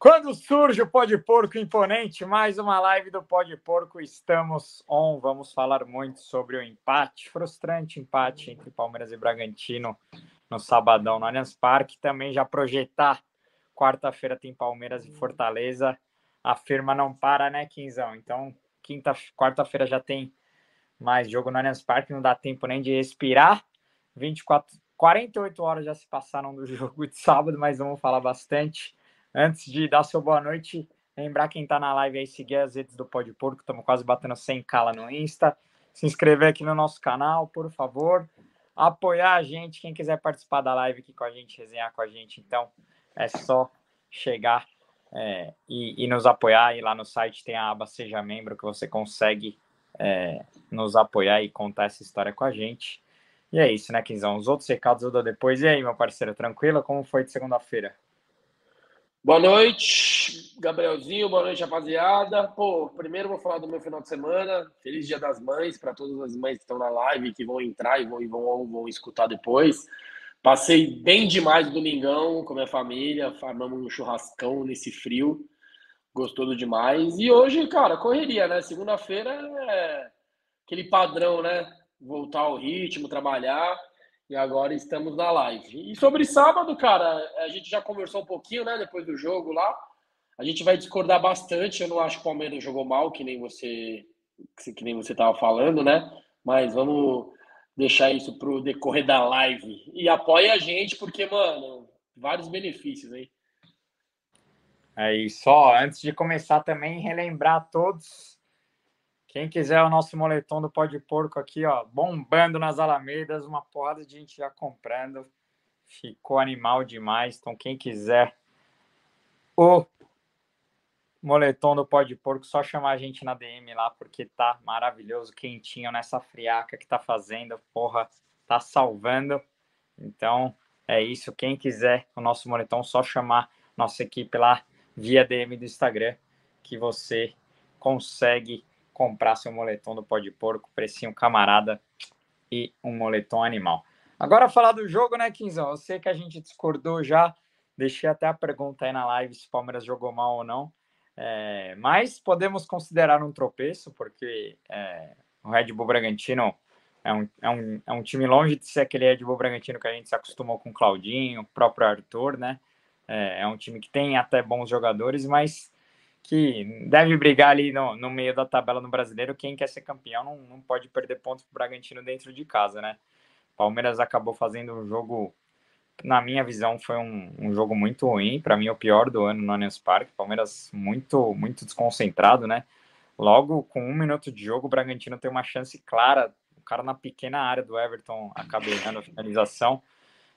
Quando surge o Pó de Porco Imponente, mais uma live do Pó de Porco, estamos on. Vamos falar muito sobre o empate, frustrante empate entre Palmeiras e Bragantino no sabadão no Allianz Parque. Também já projetar, quarta-feira tem Palmeiras e Fortaleza. A firma não para, né, Quinzão? Então, quinta, quarta-feira já tem mais jogo no Allianz Parque, não dá tempo nem de respirar. 24, 48 horas já se passaram do jogo de sábado, mas vamos falar bastante. Antes de dar seu boa noite, lembrar quem está na live aí, seguir as redes do Pode Porco, estamos quase batendo 100 cala no Insta. Se inscrever aqui no nosso canal, por favor. Apoiar a gente, quem quiser participar da live aqui com a gente, resenhar com a gente, então é só chegar é, e, e, nos apoiar. E lá no site tem a aba Seja Membro, que você consegue é, nos apoiar e contar essa história com a gente. E é isso, né, Quinzão? Os outros recados eu dou depois. E aí, meu parceiro, tranquilo? Como foi de segunda-feira? Boa noite, Gabrielzinho. Boa noite, rapaziada. Pô, primeiro vou falar do meu final de semana. Feliz Dia das Mães para todas as mães que estão na live, que vão entrar e vão, vão, vão escutar depois. Passei bem demais o domingão com minha família, farmamos um churrascão nesse frio. Gostoso demais. E hoje, cara, correria, né? Segunda-feira é aquele padrão, né? Voltar ao ritmo, trabalhar. E agora estamos na live. E sobre sábado, cara, a gente já conversou um pouquinho, né? Depois do jogo lá. A gente vai discordar bastante. Eu não acho que o Palmeiras jogou mal, que nem você que nem você estava falando, né? Mas vamos deixar isso para o decorrer da live. E apoia a gente, porque, mano, vários benefícios aí. É isso. Ó, antes de começar também, relembrar a todos quem quiser o nosso moletom do Pó de Porco aqui, ó, bombando nas alamedas, uma porrada de gente já comprando. Ficou animal demais. Então, quem quiser o moletom do Pó de Porco, só chamar a gente na DM lá, porque tá maravilhoso, quentinho nessa friaca que tá fazendo. Porra, tá salvando. Então, é isso. Quem quiser o nosso moletom, só chamar nossa equipe lá via DM do Instagram, que você consegue comprar seu moletom do Pó de Porco, precinho camarada e um moletom animal. Agora falar do jogo, né, Quinzão? Eu sei que a gente discordou já, deixei até a pergunta aí na live se o Palmeiras jogou mal ou não, é, mas podemos considerar um tropeço, porque é, o Red Bull Bragantino é um, é, um, é um time longe de ser aquele Red Bull Bragantino que a gente se acostumou com o Claudinho, o próprio Arthur, né? É, é um time que tem até bons jogadores, mas que deve brigar ali no, no meio da tabela no brasileiro. Quem quer ser campeão não, não pode perder pontos para o Bragantino dentro de casa, né? Palmeiras acabou fazendo um jogo, na minha visão, foi um, um jogo muito ruim. Para mim, o pior do ano no Allianz Parque. Palmeiras muito, muito desconcentrado, né? Logo com um minuto de jogo, o Bragantino tem uma chance clara. O cara na pequena área do Everton acaba errando a finalização.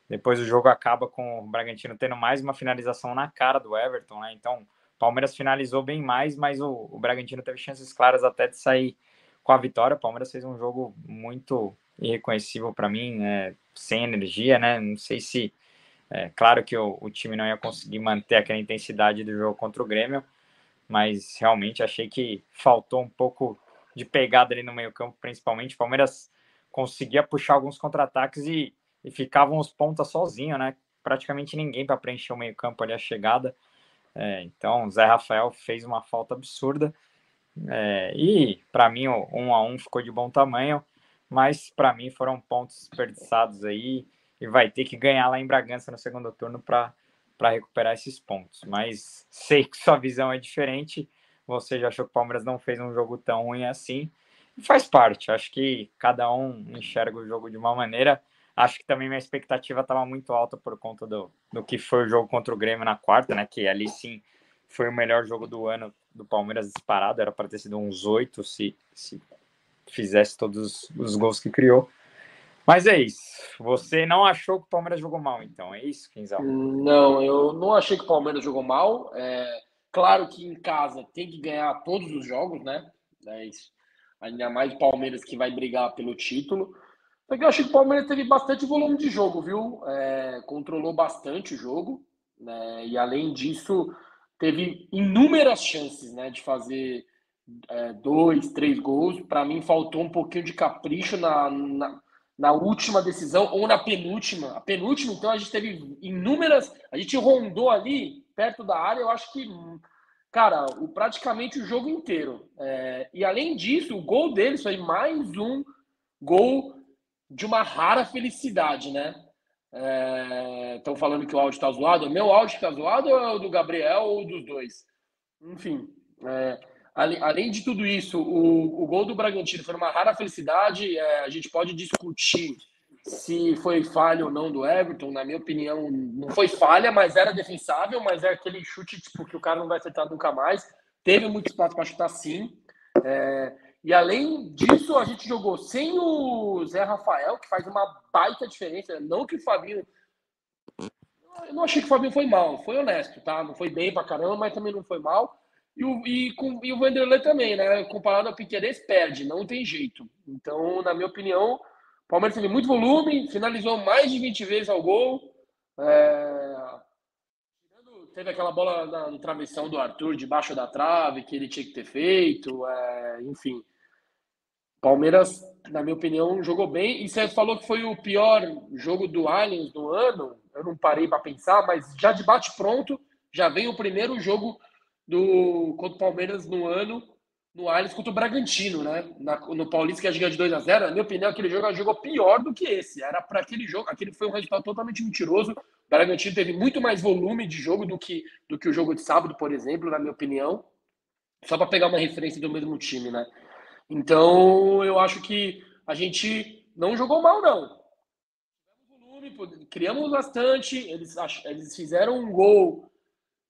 Depois o jogo acaba com o Bragantino tendo mais uma finalização na cara do Everton, né? Então Palmeiras finalizou bem mais, mas o, o Bragantino teve chances claras até de sair com a vitória. O Palmeiras fez um jogo muito irreconhecível para mim, né? sem energia, né? Não sei se. É, claro que o, o, time não ia conseguir manter aquela intensidade do jogo contra o Grêmio, mas realmente achei que faltou um pouco de pegada ali no meio-campo, principalmente. O Palmeiras conseguia puxar alguns contra-ataques e, e ficavam os pontas sozinho, né? Praticamente ninguém para preencher o meio-campo ali a chegada. É, então, Zé Rafael fez uma falta absurda. É, e para mim, o 1 um a 1 um ficou de bom tamanho, mas para mim foram pontos desperdiçados aí. E vai ter que ganhar lá em Bragança no segundo turno para recuperar esses pontos. Mas sei que sua visão é diferente. Você já achou que o Palmeiras não fez um jogo tão ruim assim. E faz parte. Acho que cada um enxerga o jogo de uma maneira. Acho que também minha expectativa estava muito alta por conta do, do que foi o jogo contra o Grêmio na quarta, né? Que ali sim foi o melhor jogo do ano do Palmeiras disparado. Era para ter sido uns oito se, se fizesse todos os gols que criou. Mas é isso. Você não achou que o Palmeiras jogou mal, então? É isso, Quinzal? Não, eu não achei que o Palmeiras jogou mal. É, claro que em casa tem que ganhar todos os jogos, né? É isso. Ainda mais o Palmeiras que vai brigar pelo título. Porque eu acho que o Palmeiras teve bastante volume de jogo, viu? É, controlou bastante o jogo, né? E além disso, teve inúmeras chances, né, de fazer é, dois, três gols. Para mim, faltou um pouquinho de capricho na, na, na, última decisão ou na penúltima. A penúltima, então, a gente teve inúmeras. A gente rondou ali perto da área, eu acho que, cara, o, praticamente o jogo inteiro. É, e além disso, o gol dele foi mais um gol de uma rara felicidade, né? Estão é, falando que o áudio está zoado. Meu áudio está zoado ou é o do Gabriel ou dos dois? Enfim, é, além de tudo isso, o, o gol do Bragantino foi uma rara felicidade. É, a gente pode discutir se foi falha ou não do Everton. Na minha opinião, não foi falha, mas era defensável. Mas é aquele chute tipo, que o cara não vai acertar nunca mais. Teve muito espaço para chutar sim. É, e além disso, a gente jogou sem o Zé Rafael, que faz uma baita diferença. Não que o Fabinho. Eu não achei que o Fabinho foi mal, foi honesto, tá? Não foi bem pra caramba, mas também não foi mal. E o, e, com, e o Vanderlei também, né? Comparado ao Piqueires, perde, não tem jeito. Então, na minha opinião, o Palmeiras teve muito volume, finalizou mais de 20 vezes ao gol. É... Teve aquela bola no travessão do Arthur, debaixo da trave, que ele tinha que ter feito. É... Enfim, Palmeiras, na minha opinião, jogou bem. E você falou que foi o pior jogo do Allianz do ano. Eu não parei para pensar, mas já de bate pronto, já vem o primeiro jogo do contra o Palmeiras no ano no Allianz contra o Bragantino, né? Na, no Paulista que jogar de 2 a 0 Na minha opinião, aquele jogo jogou pior do que esse. Era para aquele jogo, aquele foi um resultado totalmente mentiroso. O Bragantino teve muito mais volume de jogo do que, do que o jogo de sábado, por exemplo, na minha opinião. Só para pegar uma referência do mesmo time, né? Então, eu acho que a gente não jogou mal, não. Criamos bastante, eles, eles fizeram um gol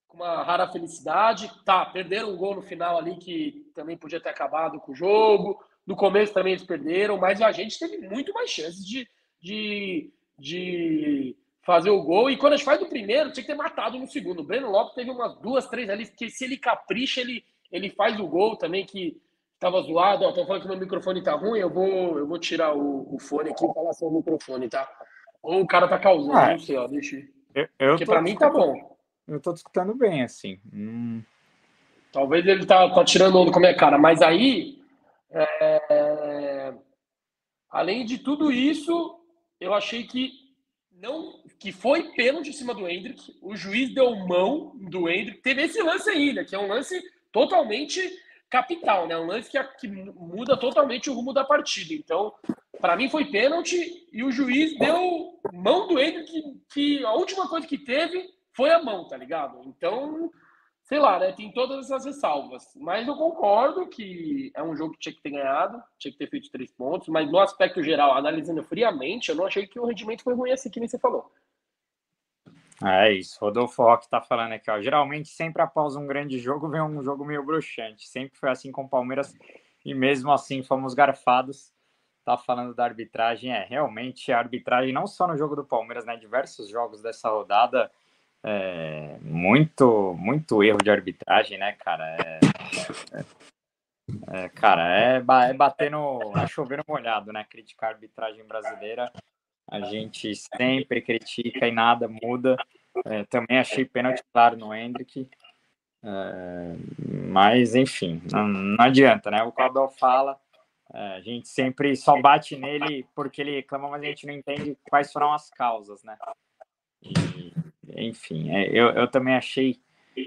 com uma rara felicidade. Tá, perderam um gol no final ali que também podia ter acabado com o jogo. No começo também eles perderam, mas a gente teve muito mais chances de, de, de fazer o gol. E quando a gente faz o primeiro, tinha que ter matado no segundo. O Breno Lopes teve umas duas, três ali, que se ele capricha, ele, ele faz o gol também, que Tava zoado, ó, tô falando que meu microfone tá ruim, eu vou, eu vou tirar o, o fone aqui e falar sobre o microfone, tá? Ou o cara tá causando, ah, não sei, ó, deixa eu... eu Porque pra mim tá bom. Eu tô escutando bem, assim. Hum. Talvez ele tá, tá tirando onda com a minha cara, mas aí, é... além de tudo isso, eu achei que não que foi pênalti em cima do Hendrick, o juiz deu mão do Hendrick, teve esse lance né, que é um lance totalmente capital, né? Um lance que, que muda totalmente o rumo da partida. Então, para mim foi pênalti e o juiz deu mão do que, que a última coisa que teve foi a mão, tá ligado? Então, sei lá, né? Tem todas essas ressalvas. Mas eu concordo que é um jogo que tinha que ter ganhado, tinha que ter feito três pontos, mas no aspecto geral, analisando friamente, eu não achei que o rendimento foi ruim assim que nem você falou. É isso, Rodolfo Roque tá falando aqui, ó. Geralmente, sempre após um grande jogo, vem um jogo meio bruxante. Sempre foi assim com o Palmeiras e mesmo assim fomos garfados. Tá falando da arbitragem, é realmente a arbitragem, não só no jogo do Palmeiras, né? Diversos jogos dessa rodada, é, muito, muito erro de arbitragem, né, cara? É, é, é cara, é, é bater no. É chover no molhado, né? Criticar a arbitragem brasileira a gente sempre critica e nada muda. É, também achei pênalti claro no Hendrick. É, mas, enfim, não, não, adianta, né? O Caldwell fala, é, a gente sempre só bate nele porque ele reclama, mas a gente não entende quais foram as causas, né? E, enfim, é, eu, eu também achei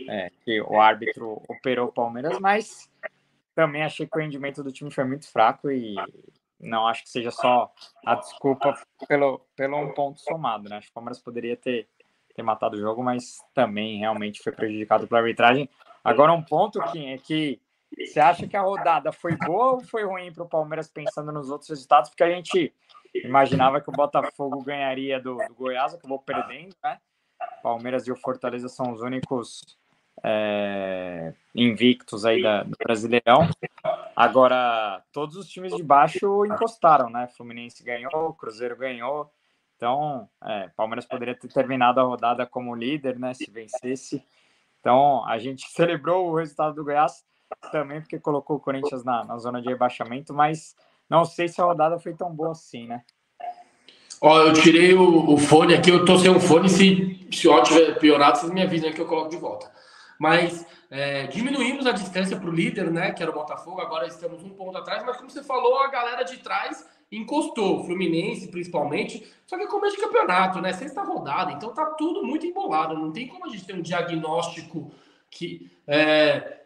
é, que o árbitro operou o Palmeiras, mas também achei que o rendimento do time foi muito fraco e não acho que seja só a desculpa pelo, pelo um ponto somado, né? Acho que o Palmeiras poderia ter, ter matado o jogo, mas também realmente foi prejudicado pela arbitragem. Agora, um ponto que é que você acha que a rodada foi boa ou foi ruim para o Palmeiras pensando nos outros resultados? Porque a gente imaginava que o Botafogo ganharia do, do Goiás, acabou perdendo, né? Palmeiras e o Fortaleza são os únicos é, invictos aí da, do Brasileirão. Agora, todos os times de baixo encostaram, né? Fluminense ganhou, Cruzeiro ganhou. Então, é, Palmeiras poderia ter terminado a rodada como líder, né? Se vencesse. Então, a gente celebrou o resultado do Goiás também, porque colocou o Corinthians na, na zona de rebaixamento, mas não sei se a rodada foi tão boa assim, né? Ó, eu tirei o, o fone aqui, eu tô sem o fone, se, se o áudio tiver piorado, vocês me avisam que eu coloco de volta mas é, diminuímos a distância para o líder, né, que era o Botafogo, agora estamos um ponto atrás, mas como você falou, a galera de trás encostou, Fluminense principalmente. Só que é começo de campeonato, né? Sexta rodada, então tá tudo muito embolado. Não tem como a gente ter um diagnóstico que, é,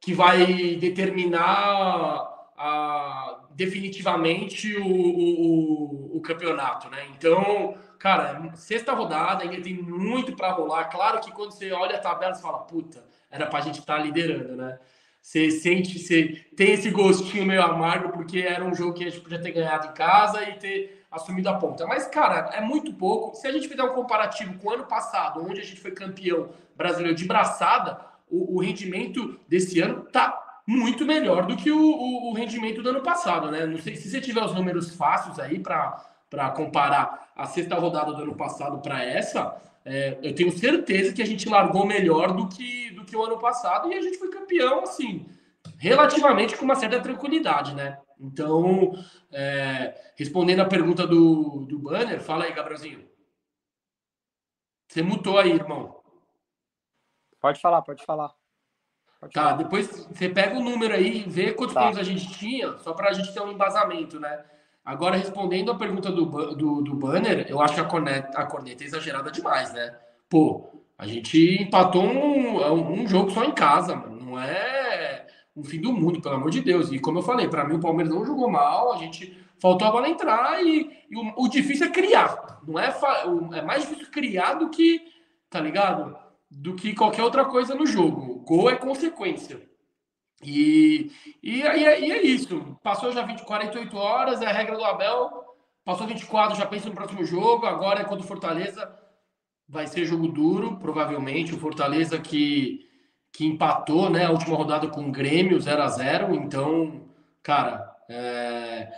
que vai determinar a, definitivamente o, o, o, campeonato, né? Então, cara, sexta rodada, ainda tem muito para rolar. Claro que quando você olha a tabela, você fala, puta, era pra gente estar tá liderando, né? Você sente, você tem esse gostinho meio amargo, porque era um jogo que a gente podia ter ganhado em casa e ter assumido a ponta. Mas, cara, é muito pouco. Se a gente fizer um comparativo com o ano passado, onde a gente foi campeão brasileiro de braçada, o, o rendimento desse ano tá muito melhor do que o, o, o, rendimento do ano passado, né? Não sei se você tiver os números fáceis aí para comparar a sexta rodada do ano passado para essa, é, eu tenho certeza que a gente largou melhor do que, do que o ano passado e a gente foi campeão, assim, relativamente com uma certa tranquilidade, né? Então, é, respondendo a pergunta do, do banner, fala aí, Gabrielzinho. Você mutou aí, irmão. Pode falar, pode falar. Pode tá, falar. depois você pega o número aí e vê quantos tá. pontos a gente tinha, só para a gente ter um embasamento, né? Agora, respondendo a pergunta do, do, do banner, eu acho que a corneta, a corneta é exagerada demais, né? Pô, a gente empatou um, um jogo só em casa, mano. Não é um fim do mundo, pelo amor de Deus. E como eu falei, para mim o Palmeiras não jogou mal, a gente faltou a bola entrar e, e o, o, difícil é criar. Não é, é mais difícil criar do que, tá ligado? Do que qualquer outra coisa no jogo. Gol é consequência. E, e, e, é, é isso. Passou já 20, 48 horas, é a regra do Abel. Passou 24, já pensa no próximo jogo. Agora é contra o Fortaleza. Vai ser jogo duro, provavelmente. O Fortaleza que, que empatou né, a última rodada com o Grêmio 0 a 0 Então, cara, é,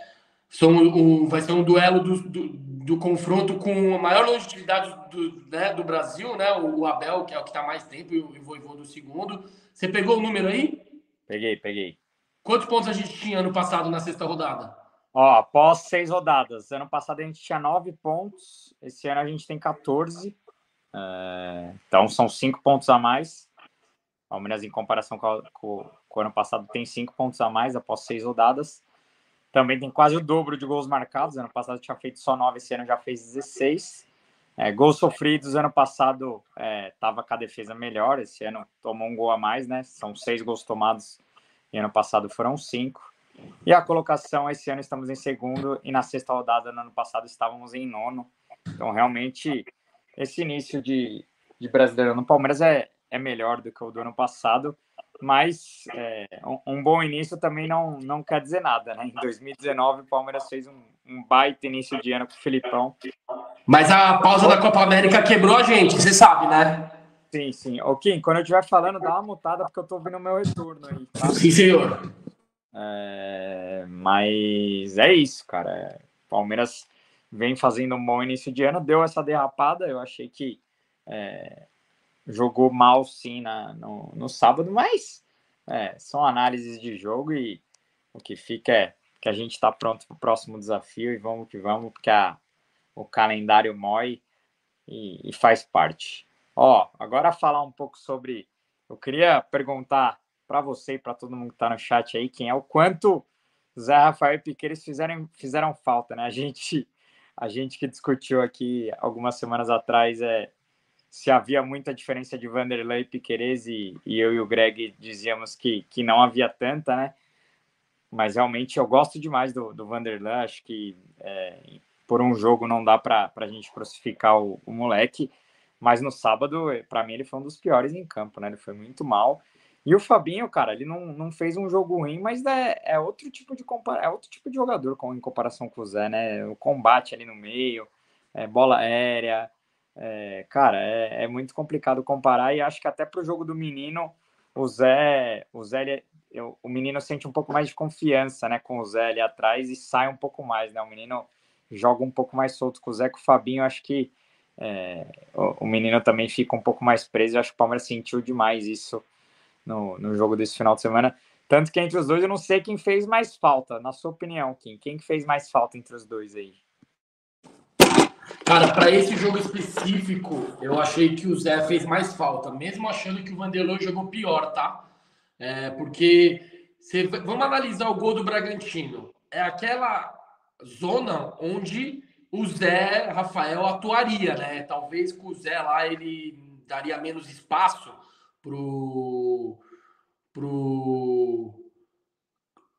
são um, vai ser um duelo do, do, do, confronto com a maior longevidade do, né, do Brasil, né? O, Abel, que é o que está mais tempo, e o Voivô do segundo. Você pegou o número aí? Peguei, peguei. Quantos pontos a gente tinha ano passado na sexta rodada? Ó, após seis rodadas. Ano passado a gente tinha nove pontos, esse ano a gente tem 14. É... Então são cinco pontos a mais. Palmeiras, em comparação com, a, com, com, o ano passado, tem cinco pontos a mais após seis rodadas. Também tem quase o dobro de gols marcados. Ano passado tinha feito só nove, esse ano já fez 16. É, gols sofridos, ano passado estava é, com a defesa melhor, esse ano tomou um gol a mais, né? São seis gols tomados e ano passado foram cinco. E a colocação, esse ano estamos em segundo e na sexta rodada no ano passado estávamos em nono. Então, realmente, esse início de, de brasileiro no Palmeiras é, é melhor do que o do ano passado mas é, um, um, bom início também não, não quer dizer nada, né? Em 2019, o Palmeiras fez um, um baita início de ano com o Filipão. Mas a pausa da Copa América quebrou a gente, você sabe, né? Sim, sim. Ô, Kim, quando eu estiver falando, dá uma mutada, porque eu tô ouvindo o meu retorno aí, tá? Sim, senhor. É, mas é isso, cara. Palmeiras vem fazendo um bom início de ano, deu essa derrapada, eu achei que é, jogou mal sim na, no, no sábado, mas é, são análises de jogo e o que fica é que a gente está pronto para o próximo desafio e vamos que vamos, porque a, o calendário mói e, e faz parte. Ó, agora falar um pouco sobre. Eu queria perguntar para você e para todo mundo que está no chat aí quem é o quanto Zé Rafael e Piqueires fizeram, fizeram falta, né? A gente, a gente que discutiu aqui algumas semanas atrás é, se havia muita diferença de Vanderlei e Piquerez e, e, eu e o Greg dizíamos que, que não havia tanta, né? Mas realmente eu gosto demais do, do Vanderlei, acho que é, por um jogo não dá para a gente crucificar o, o, moleque, mas no sábado, para mim, ele foi um dos piores em campo, né? Ele foi muito mal. E o Fabinho, cara, ele não, não fez um jogo ruim, mas é, é outro tipo de é outro tipo de jogador com, em comparação com o Zé, né? O combate ali no meio, é, bola aérea, é, cara, é, é, muito complicado comparar e acho que até para o jogo do menino, o Zé, o Zé, ele, eu, o menino sente um pouco mais de confiança, né, com o Zé ali atrás e sai um pouco mais, né? O menino joga um pouco mais solto com o Zé, com o Fabinho, acho que é, o, o, menino também fica um pouco mais preso. Eu acho que o Palmeiras sentiu demais isso no, no jogo desse final de semana. Tanto que entre os dois eu não sei quem fez mais falta, na sua opinião, Kim. Quem fez mais falta entre os dois aí? Cara, para esse jogo específico, eu achei que o Zé fez mais falta, mesmo achando que o Vanderlei jogou pior, tá? É, porque você, vamos analisar o gol do Bragantino. É aquela zona onde o Zé Rafael atuaria, né? Talvez com o Zé lá ele daria menos espaço pro pro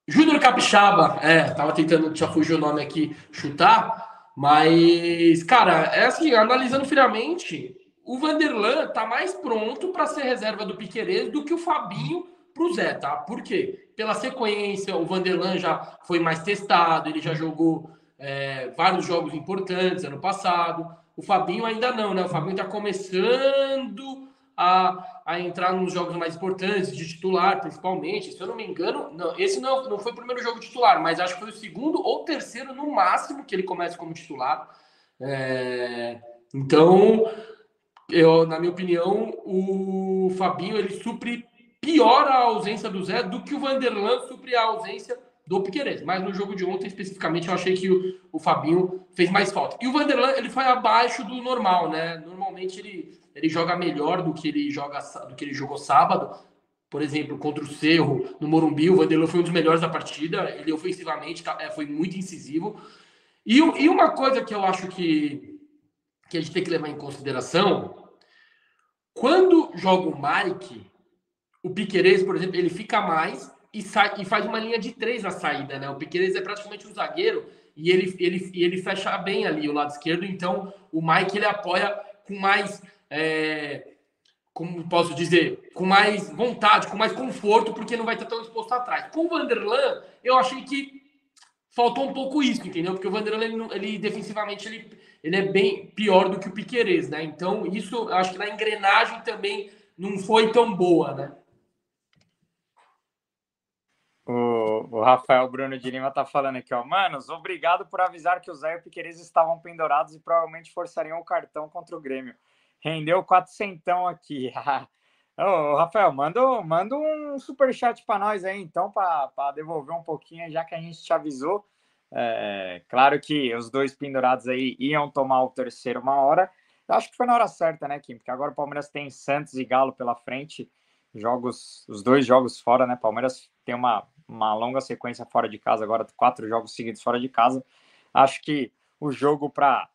Júnior Capixaba, é, tava tentando, já fugiu o nome aqui, chutar, mas, cara, é assim, analisando friamente, o Vanderlan tá mais pronto para ser reserva do Piquerez do que o Fabinho pro Zé, tá? Por quê? Pela sequência, o Vanderlan já foi mais testado, ele já jogou é, vários jogos importantes ano passado. O Fabinho ainda não, né? O Fabinho tá começando a, a entrar nos jogos mais importantes, de titular, principalmente. Se eu não me engano, não, esse não, não foi o primeiro jogo titular, mas acho que foi o segundo ou terceiro, no máximo, que ele começa como titular. É, então, eu, na minha opinião, o Fabinho ele supre pior a ausência do Zé do que o Vanderlan supre a ausência do Piqueires. Mas no jogo de ontem, especificamente, eu achei que o, o Fabinho fez mais falta. E o Vanderlan, ele foi abaixo do normal, né? Normalmente ele ele joga melhor do que ele joga do que ele jogou sábado. Por exemplo, contra o Cerro, no Morumbi, o Vanderlei foi um dos melhores da partida. Ele ofensivamente tá, é, foi muito incisivo. E, e uma coisa que eu acho que, que a gente tem que levar em consideração, quando joga o Mike, o Piquerez, por exemplo, ele fica mais e, sai, e faz uma linha de três na saída, né? O Piquerez é praticamente um zagueiro e ele, ele, ele fecha bem ali o lado esquerdo, então o Mike ele apoia com mais é, como posso dizer, com mais vontade, com mais conforto, porque não vai estar tão exposto atrás. Com o Vanderlan, eu achei que faltou um pouco isso, entendeu? Porque o Vanderlan, ele, ele defensivamente, ele, ele é bem pior do que o Piquerez, né? Então, isso, eu acho que na engrenagem também não foi tão boa, né? O, o, Rafael Bruno de Lima tá falando aqui, ó. Manos, obrigado por avisar que o Zé e o Piquerez estavam pendurados e provavelmente forçariam o cartão contra o Grêmio. Rendeu quatrocentão aqui. Ô, Rafael, manda, manda um superchat para nós aí, então, para devolver um pouquinho, já que a gente te avisou. É, claro que os dois pendurados aí iam tomar o terceiro uma hora. Acho que foi na hora certa, né, Kim? Porque agora o Palmeiras tem Santos e Galo pela frente, jogos, os dois jogos fora, né? Palmeiras tem uma, uma longa sequência fora de casa, agora quatro jogos seguidos fora de casa. Acho que o jogo para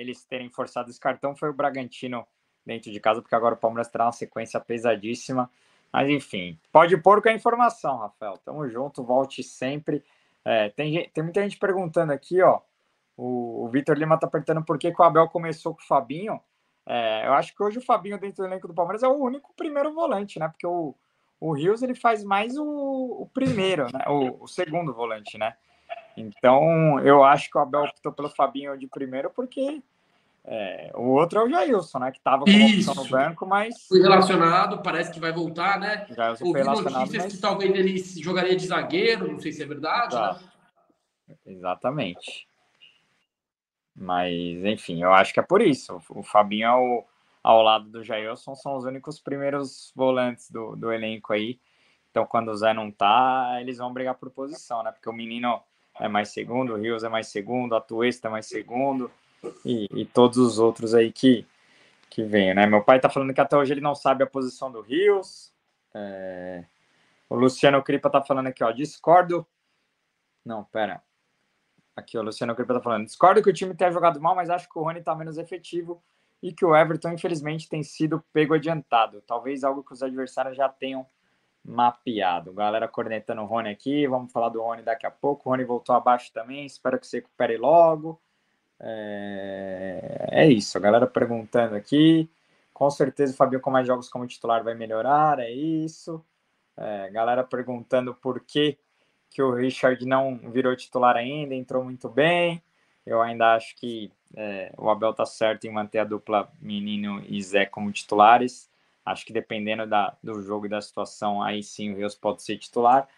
eles terem forçado esse cartão foi o Bragantino dentro de casa, porque agora o Palmeiras terá uma sequência pesadíssima. Mas enfim, pode pôr com a informação, Rafael. Tamo junto, volte sempre. É, tem, tem muita gente perguntando aqui, ó. O, o Vitor Lima tá perguntando por que, que, o Abel começou com o Fabinho. É, eu acho que hoje o Fabinho dentro do elenco do Palmeiras é o único primeiro volante, né? Porque o, o Rios ele faz mais o, o primeiro, né? O, o segundo volante, né? Então, eu acho que o Abel optou pelo Fabinho de primeiro porque é, o outro é o Jailson, né? Que estava com Isso. no banco, mas. Foi relacionado, parece que vai voltar, né? Jailson Ouvi notícias mas... que talvez ele jogaria de zagueiro, não sei se é verdade, né? Exatamente. Mas, enfim, eu acho que é por isso. O Fabinho ao, ao lado do Jailson são os únicos primeiros volantes do, do elenco aí. Então, quando o Zé não tá, eles vão brigar por posição, né? Porque o menino é mais segundo, o Rios é mais segundo, a Tuesta é mais segundo e, e, todos os outros aí que, que vêm, né? Meu pai tá falando que até hoje ele não sabe a posição do Rios. É... O Luciano Cripa tá falando aqui, ó, discordo. Não, pera. Aqui, o Luciano Cripa tá falando, discordo que o time tenha jogado mal, mas acho que o Rony tá menos efetivo e que o Everton, infelizmente, tem sido pego adiantado. Talvez algo que os adversários já tenham mapeado. Galera cornetando o Rony aqui, vamos falar do Rony daqui a pouco. O Rony voltou abaixo também, espero que se recupere logo. É, é isso, a galera perguntando aqui. Com certeza o Fabio com mais jogos como titular vai melhorar, é isso. É, galera perguntando por que, que o Richard não virou titular ainda, entrou muito bem. Eu ainda acho que é, o Abel tá certo em manter a dupla Menino e Zé como titulares. Acho que dependendo da, do jogo e da situação, aí sim o Rios pode ser titular.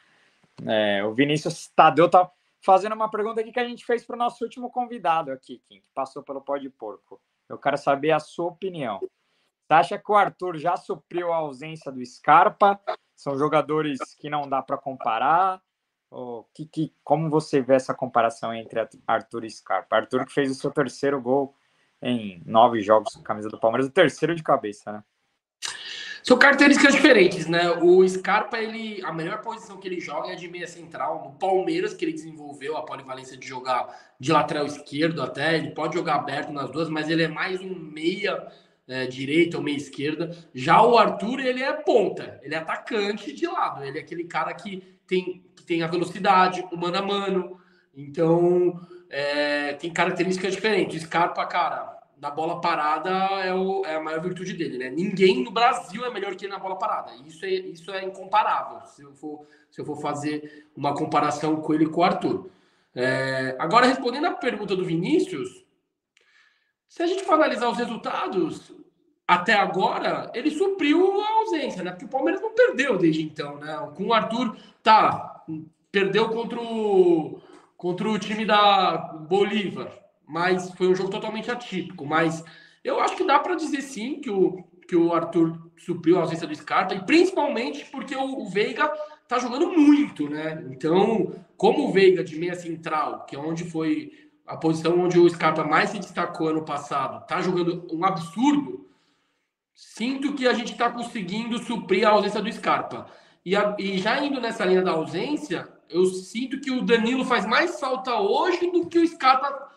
É, o Vinícius Tadeu tá fazendo uma pergunta aqui que a gente fez para o nosso último convidado aqui, Kim, que passou pelo pó de porco. Eu quero saber a sua opinião. Você acha que o Arthur já supriu a ausência do Scarpa? São jogadores que não dá para comparar? Ou que, que, como você vê essa comparação entre Arthur e Scarpa? Arthur que fez o seu terceiro gol em nove jogos com a camisa do Palmeiras, o terceiro de cabeça, né? São características diferentes, né? O Scarpa, ele, a melhor posição que ele joga é de meia central. No Palmeiras, que ele desenvolveu a polivalência de jogar de lateral esquerdo até, ele pode jogar aberto nas duas, mas ele é mais um meia é, direita ou meia esquerda. Já o Arthur, ele é ponta, ele é atacante de lado, ele é aquele cara que tem, que tem a velocidade, o mano a mano. Então, é, tem características diferentes. Scarpa, cara, na bola parada é, o, é, a maior virtude dele, né? Ninguém no Brasil é melhor que ele na bola parada. Isso é, isso é incomparável, se eu, for, se eu for fazer uma comparação com ele e com o Arthur. É, agora, respondendo a pergunta do Vinícius, se a gente for analisar os resultados, até agora, ele supriu a ausência, né? Porque o Palmeiras não perdeu desde então, né? Com o Arthur, tá, perdeu contra o, contra o time da Bolívar, mas foi um jogo totalmente atípico. Mas eu acho que dá para dizer sim que o, que o Arthur supriu a ausência do Scarpa, e principalmente porque o, o Veiga tá jogando muito, né? Então, como o Veiga de meia central, que é onde foi a posição onde o Scarpa mais se destacou ano passado, tá jogando um absurdo sinto que a gente está conseguindo suprir a ausência do Scarpa. E, a, e, já indo nessa linha da ausência, eu sinto que o Danilo faz mais falta hoje do que o Scarpa,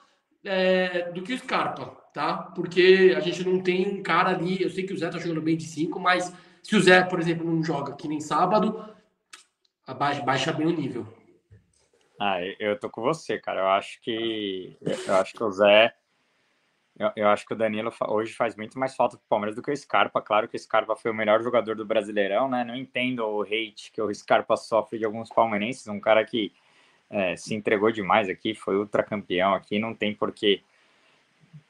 é, do que o Scarpa, tá? Porque a gente não tem um cara ali. Eu sei que o Zé tá jogando bem de 5, mas se o Zé, por exemplo, não joga que nem sábado, abaixa, baixa bem o nível. Ah, eu tô com você, cara. Eu acho que eu acho que o Zé eu, eu, acho que o Danilo hoje faz muito mais falta para o Palmeiras do que o Scarpa. Claro que o Scarpa foi o melhor jogador do Brasileirão, né? Não entendo o hate que o Scarpa sofre de alguns palmeirenses. Um cara que é, se entregou demais aqui, foi ultracampeão aqui. Não tem por que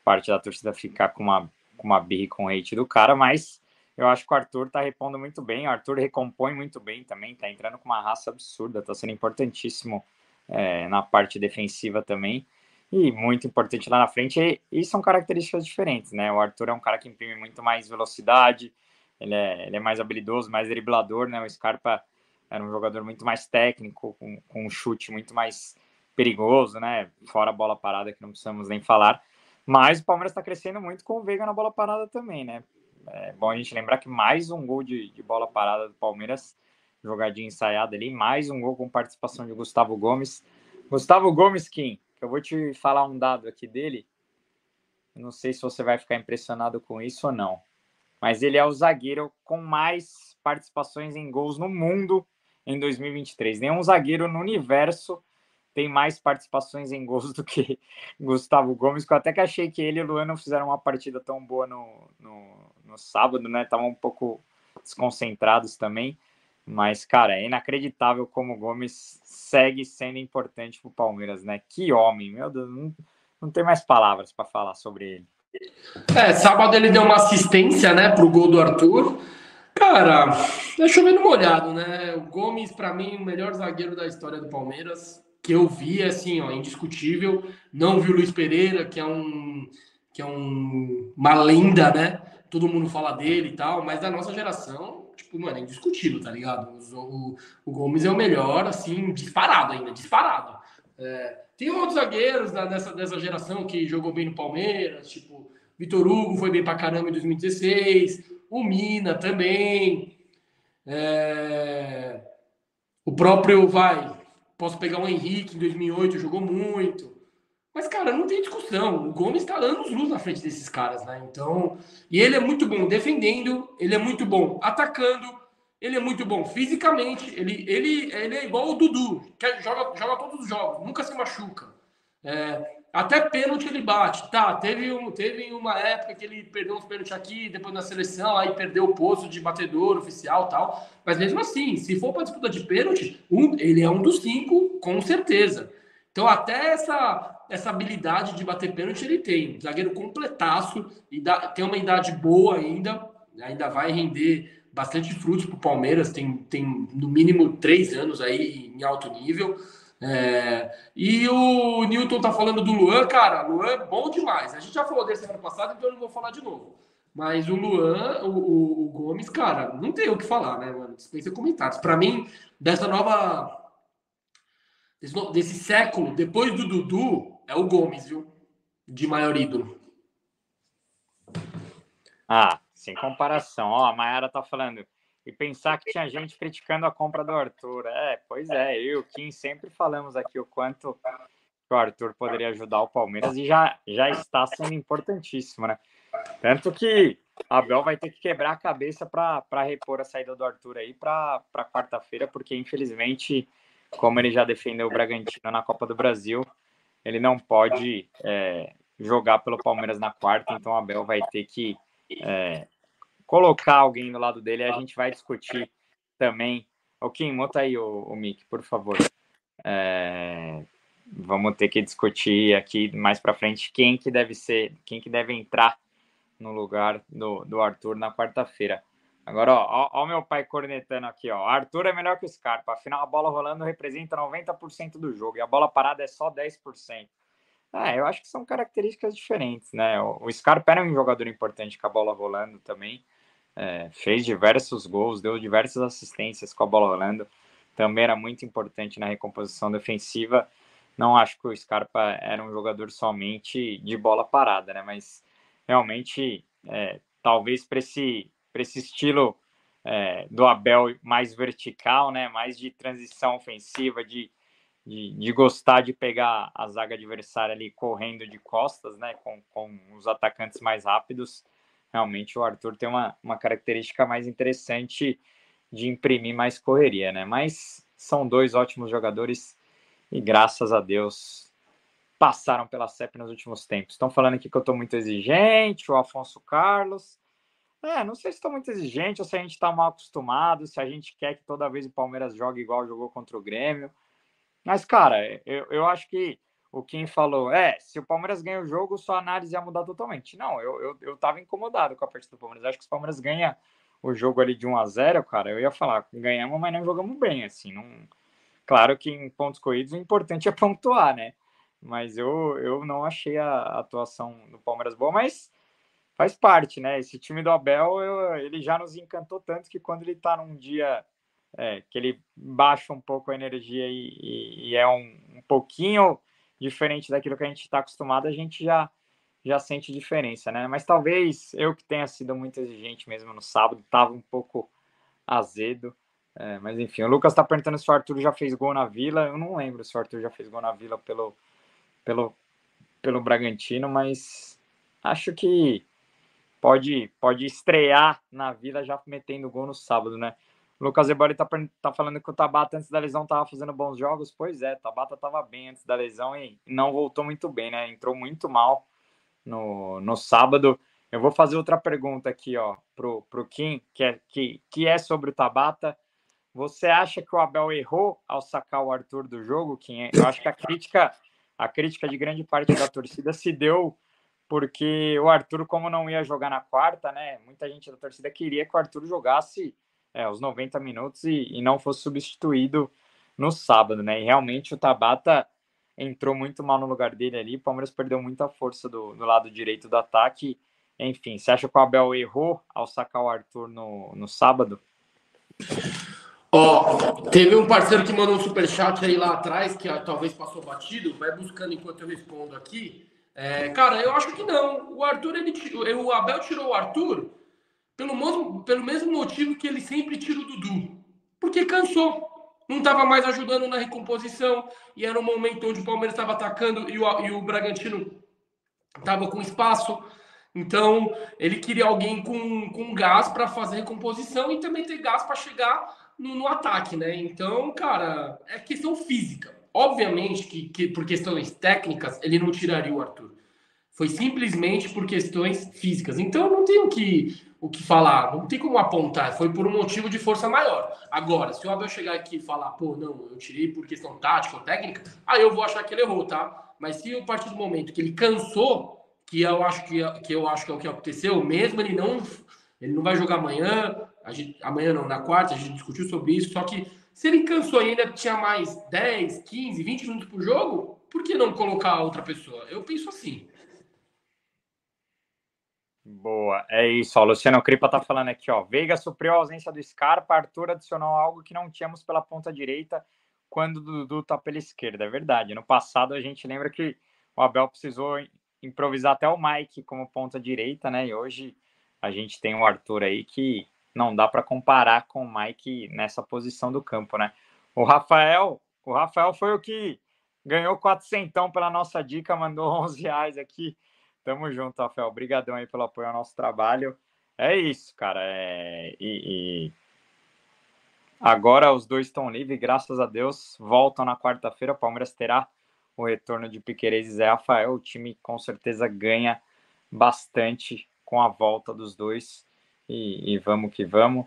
parte da torcida ficar com uma, com uma birra com o hate do cara, mas eu acho que o Arthur tá repondo muito bem. O Arthur recompõe muito bem também, tá entrando com uma raça absurda, tá sendo importantíssimo é, na parte defensiva também. E muito importante lá na frente, e, são características diferentes, né? O Arthur é um cara que imprime muito mais velocidade, ele é, ele é mais habilidoso, mais driblador, né? O Scarpa era um jogador muito mais técnico, com, com um chute muito mais perigoso, né? Fora a bola parada, que não precisamos nem falar. Mas o Palmeiras está crescendo muito com o Veiga na bola parada também, né? É bom a gente lembrar que mais um gol de, de bola parada do Palmeiras, jogadinha ensaiada ali, mais um gol com participação de Gustavo Gomes. Gustavo Gomes, Kim, eu vou te falar um dado aqui dele. Não sei se você vai ficar impressionado com isso ou não. Mas ele é o zagueiro com mais participações em gols no mundo em 2023. Nenhum zagueiro no universo tem mais participações em gols do que Gustavo Gomes, que eu até que achei que ele e o Luan não fizeram uma partida tão boa no, no, no sábado, né? Estavam um pouco desconcentrados também. Mas, cara, é inacreditável como o Gomes segue sendo importante para o Palmeiras, né? Que homem, meu Deus, não, não tem mais palavras para falar sobre ele. É, sábado ele deu uma assistência, né, pro gol do Arthur. Cara, é chovendo molhado, né? O Gomes, para mim, o melhor zagueiro da história do Palmeiras, que eu vi, assim, ó, indiscutível. Não vi o Luiz Pereira, que é um que é um, uma lenda, né? Todo mundo fala dele e tal, mas da nossa geração, tipo, mano, é indiscutível, tá ligado? O, o, Gomes é o melhor, assim, disparado ainda, disparado. É, tem outros zagueiros dessa, dessa geração que jogou bem no Palmeiras, tipo, Vitor Hugo foi bem pra caramba em 2016, o Mina também. É, o próprio, vai, posso pegar o Henrique em 2008, jogou muito. Mas, cara, não tem discussão. O Gomes está anos luz na frente desses caras, né? Então, e ele é muito bom defendendo, ele é muito bom atacando, ele é muito bom fisicamente. Ele, ele, ele é igual o Dudu, que joga, joga todos os jogos, nunca se machuca. É, até pênalti ele bate. Tá, teve, um, teve uma época que ele perdeu uns pênaltis aqui, depois na seleção, aí perdeu o posto de batedor oficial tal. Mas mesmo assim, se for para disputa de pênalti, um, ele é um dos cinco, com certeza. Então, até essa essa habilidade de bater pênalti ele tem. Zagueiro completaço, e dá, tem uma idade boa ainda, ainda vai render bastante frutos para o Palmeiras, tem, tem no mínimo três anos aí em alto nível. É, e o Newton tá falando do Luan, cara, Luan é bom demais. A gente já falou desse ano passado, então eu não vou falar de novo. Mas o Luan, o, o, o Gomes, cara, não tem o que falar, né, mano? Dispensa comentários. Para mim, dessa nova. Desse, desse século, depois do Dudu, é o Gomes, viu? De maior ídolo. Ah, sem comparação. Ó, a Mayara tá falando. E pensar que tinha gente criticando a compra do Arthur. É, pois é, eu e o Kim sempre falamos aqui o quanto o Arthur poderia ajudar o Palmeiras e já, já está sendo importantíssimo, né? Tanto que Abel vai ter que quebrar a cabeça para repor a saída do Arthur aí para quarta-feira, porque infelizmente, como ele já defendeu o Bragantino na Copa do Brasil, ele não pode é, jogar pelo Palmeiras na quarta, então o Abel vai ter que é, colocar alguém do lado dele. A gente vai discutir também. O Kim, monta aí o, o por favor. É, vamos ter que discutir aqui mais para frente quem que deve ser, quem que deve entrar no lugar do, do Arthur na quarta-feira. Agora, ó, ó, ó, meu pai cornetando aqui, ó. Arthur é melhor que o Scarpa. Afinal, a bola rolando representa 90% do jogo e a bola parada é só 10%. É, eu acho que são características diferentes, né? O, o Scarpa era um jogador importante com a bola rolando também. É, fez diversos gols, deu diversas assistências com a bola rolando. Também era muito importante na recomposição defensiva. Não acho que o Scarpa era um jogador somente de bola parada, né? Mas realmente, é, talvez para esse, esse estilo é, do Abel mais vertical, né? Mais de transição ofensiva, de, de, de, gostar de pegar a zaga adversária ali correndo de costas, né? Com, com os atacantes mais rápidos. Realmente o Arthur tem uma, uma característica mais interessante de imprimir mais correria, né? Mas são dois ótimos jogadores e graças a Deus passaram pela CEP nos últimos tempos. Estão falando aqui que eu estou muito exigente, o Afonso Carlos. É, não sei se estou muito exigente ou se a gente está mal acostumado, se a gente quer que toda vez o Palmeiras jogue igual jogou contra o Grêmio. Mas, cara, eu, eu acho que o Kim falou, é, se o Palmeiras ganha o jogo, sua análise ia mudar totalmente. Não, eu, eu, eu tava incomodado com a partida do Palmeiras. Eu acho que se o Palmeiras ganha o jogo ali de 1 a 0 cara, eu ia falar, ganhamos, mas não jogamos bem, assim, não... Claro que em pontos corridos o importante é pontuar, né? Mas eu, eu não achei a atuação do Palmeiras boa, mas faz parte, né? Esse time do Abel, eu, ele já nos encantou tanto que quando ele tá num dia é, que ele baixa um pouco a energia e, e, e é um, um, pouquinho diferente daquilo que a gente está acostumado, a gente já, já sente diferença, né? Mas talvez eu que tenha sido muito exigente mesmo no sábado, tava um pouco azedo. É, mas enfim, o Lucas está perguntando se o Arthur já fez gol na Vila. Eu não lembro se o Arthur já fez gol na Vila pelo, pelo, pelo Bragantino, mas acho que pode, pode estrear na Vila já metendo gol no sábado, né? Lucas Ebori tá, tá falando que o Tabata antes da lesão tava fazendo bons jogos. Pois é, Tabata tava bem antes da lesão e não voltou muito bem, né? Entrou muito mal no, no sábado. Eu vou fazer outra pergunta aqui, ó, pro, pro Kim, que é, que, que é sobre o Tabata. Você acha que o Abel errou ao sacar o Arthur do jogo, Kim? Eu acho que a crítica a crítica de grande parte da torcida se deu porque o Arthur, como não ia jogar na quarta, né? Muita gente da torcida queria que o Arthur jogasse é, os 90 minutos e, e, não fosse substituído no sábado, né? E realmente o Tabata entrou muito mal no lugar dele ali. O Palmeiras perdeu muita força do, do lado direito do ataque. Enfim, você acha que o Abel errou ao sacar o Arthur no, no sábado? Ó, teve um parceiro que mandou um superchat aí lá atrás, que talvez passou batido, vai buscando enquanto eu respondo aqui. É, cara, eu acho que não. O Arthur, ele, o Abel tirou o Arthur pelo mesmo, pelo mesmo motivo que ele sempre tira o Dudu. Porque cansou. Não estava mais ajudando na recomposição. E era um momento onde o Palmeiras estava atacando e o, e o Bragantino estava com espaço. Então, ele queria alguém com, com gás para fazer recomposição e também ter gás para chegar no, no, ataque, né? Então, cara, é questão física. Obviamente que, que por questões técnicas ele não tiraria o Arthur. Foi simplesmente por questões físicas. Então, não tem o que, o que falar, não tem como apontar. Foi por um motivo de força maior. Agora, se o Abel chegar aqui e falar, pô, não, eu tirei por questão tática ou técnica, aí eu vou achar que ele errou, tá? Mas se a partir do momento que ele cansou, que eu acho que, que eu acho que é o que aconteceu, mesmo ele não ele não vai jogar amanhã, gente, amanhã não, na quarta, a gente discutiu sobre isso, só que se ele cansou e ainda tinha mais 10, 15, 20 minutos por jogo, por que não colocar outra pessoa? Eu penso assim. Boa, é isso. Ó, Luciano Cripa tá falando aqui, ó. Veiga supriu a ausência do Scarpa, Arthur adicionou algo que não tínhamos pela ponta direita quando o Dudu tá pela esquerda. É verdade. No passado a gente lembra que o Abel precisou improvisar até o Mike como ponta direita, né? E hoje a gente tem o Arthur aí que não dá para comparar com o Mike nessa posição do campo, né? O Rafael, o Rafael foi o que ganhou 400 pela nossa dica, mandou 11 reais aqui. Tamo junto, Rafael. Obrigadão aí pelo apoio ao nosso trabalho. É isso, cara. É... E, e... Agora os dois estão livres, graças a Deus. Voltam na quarta-feira. O Palmeiras terá o retorno de Piqueires e Zé Rafael. O time com certeza ganha bastante com a volta dos dois. E, e vamos que vamos.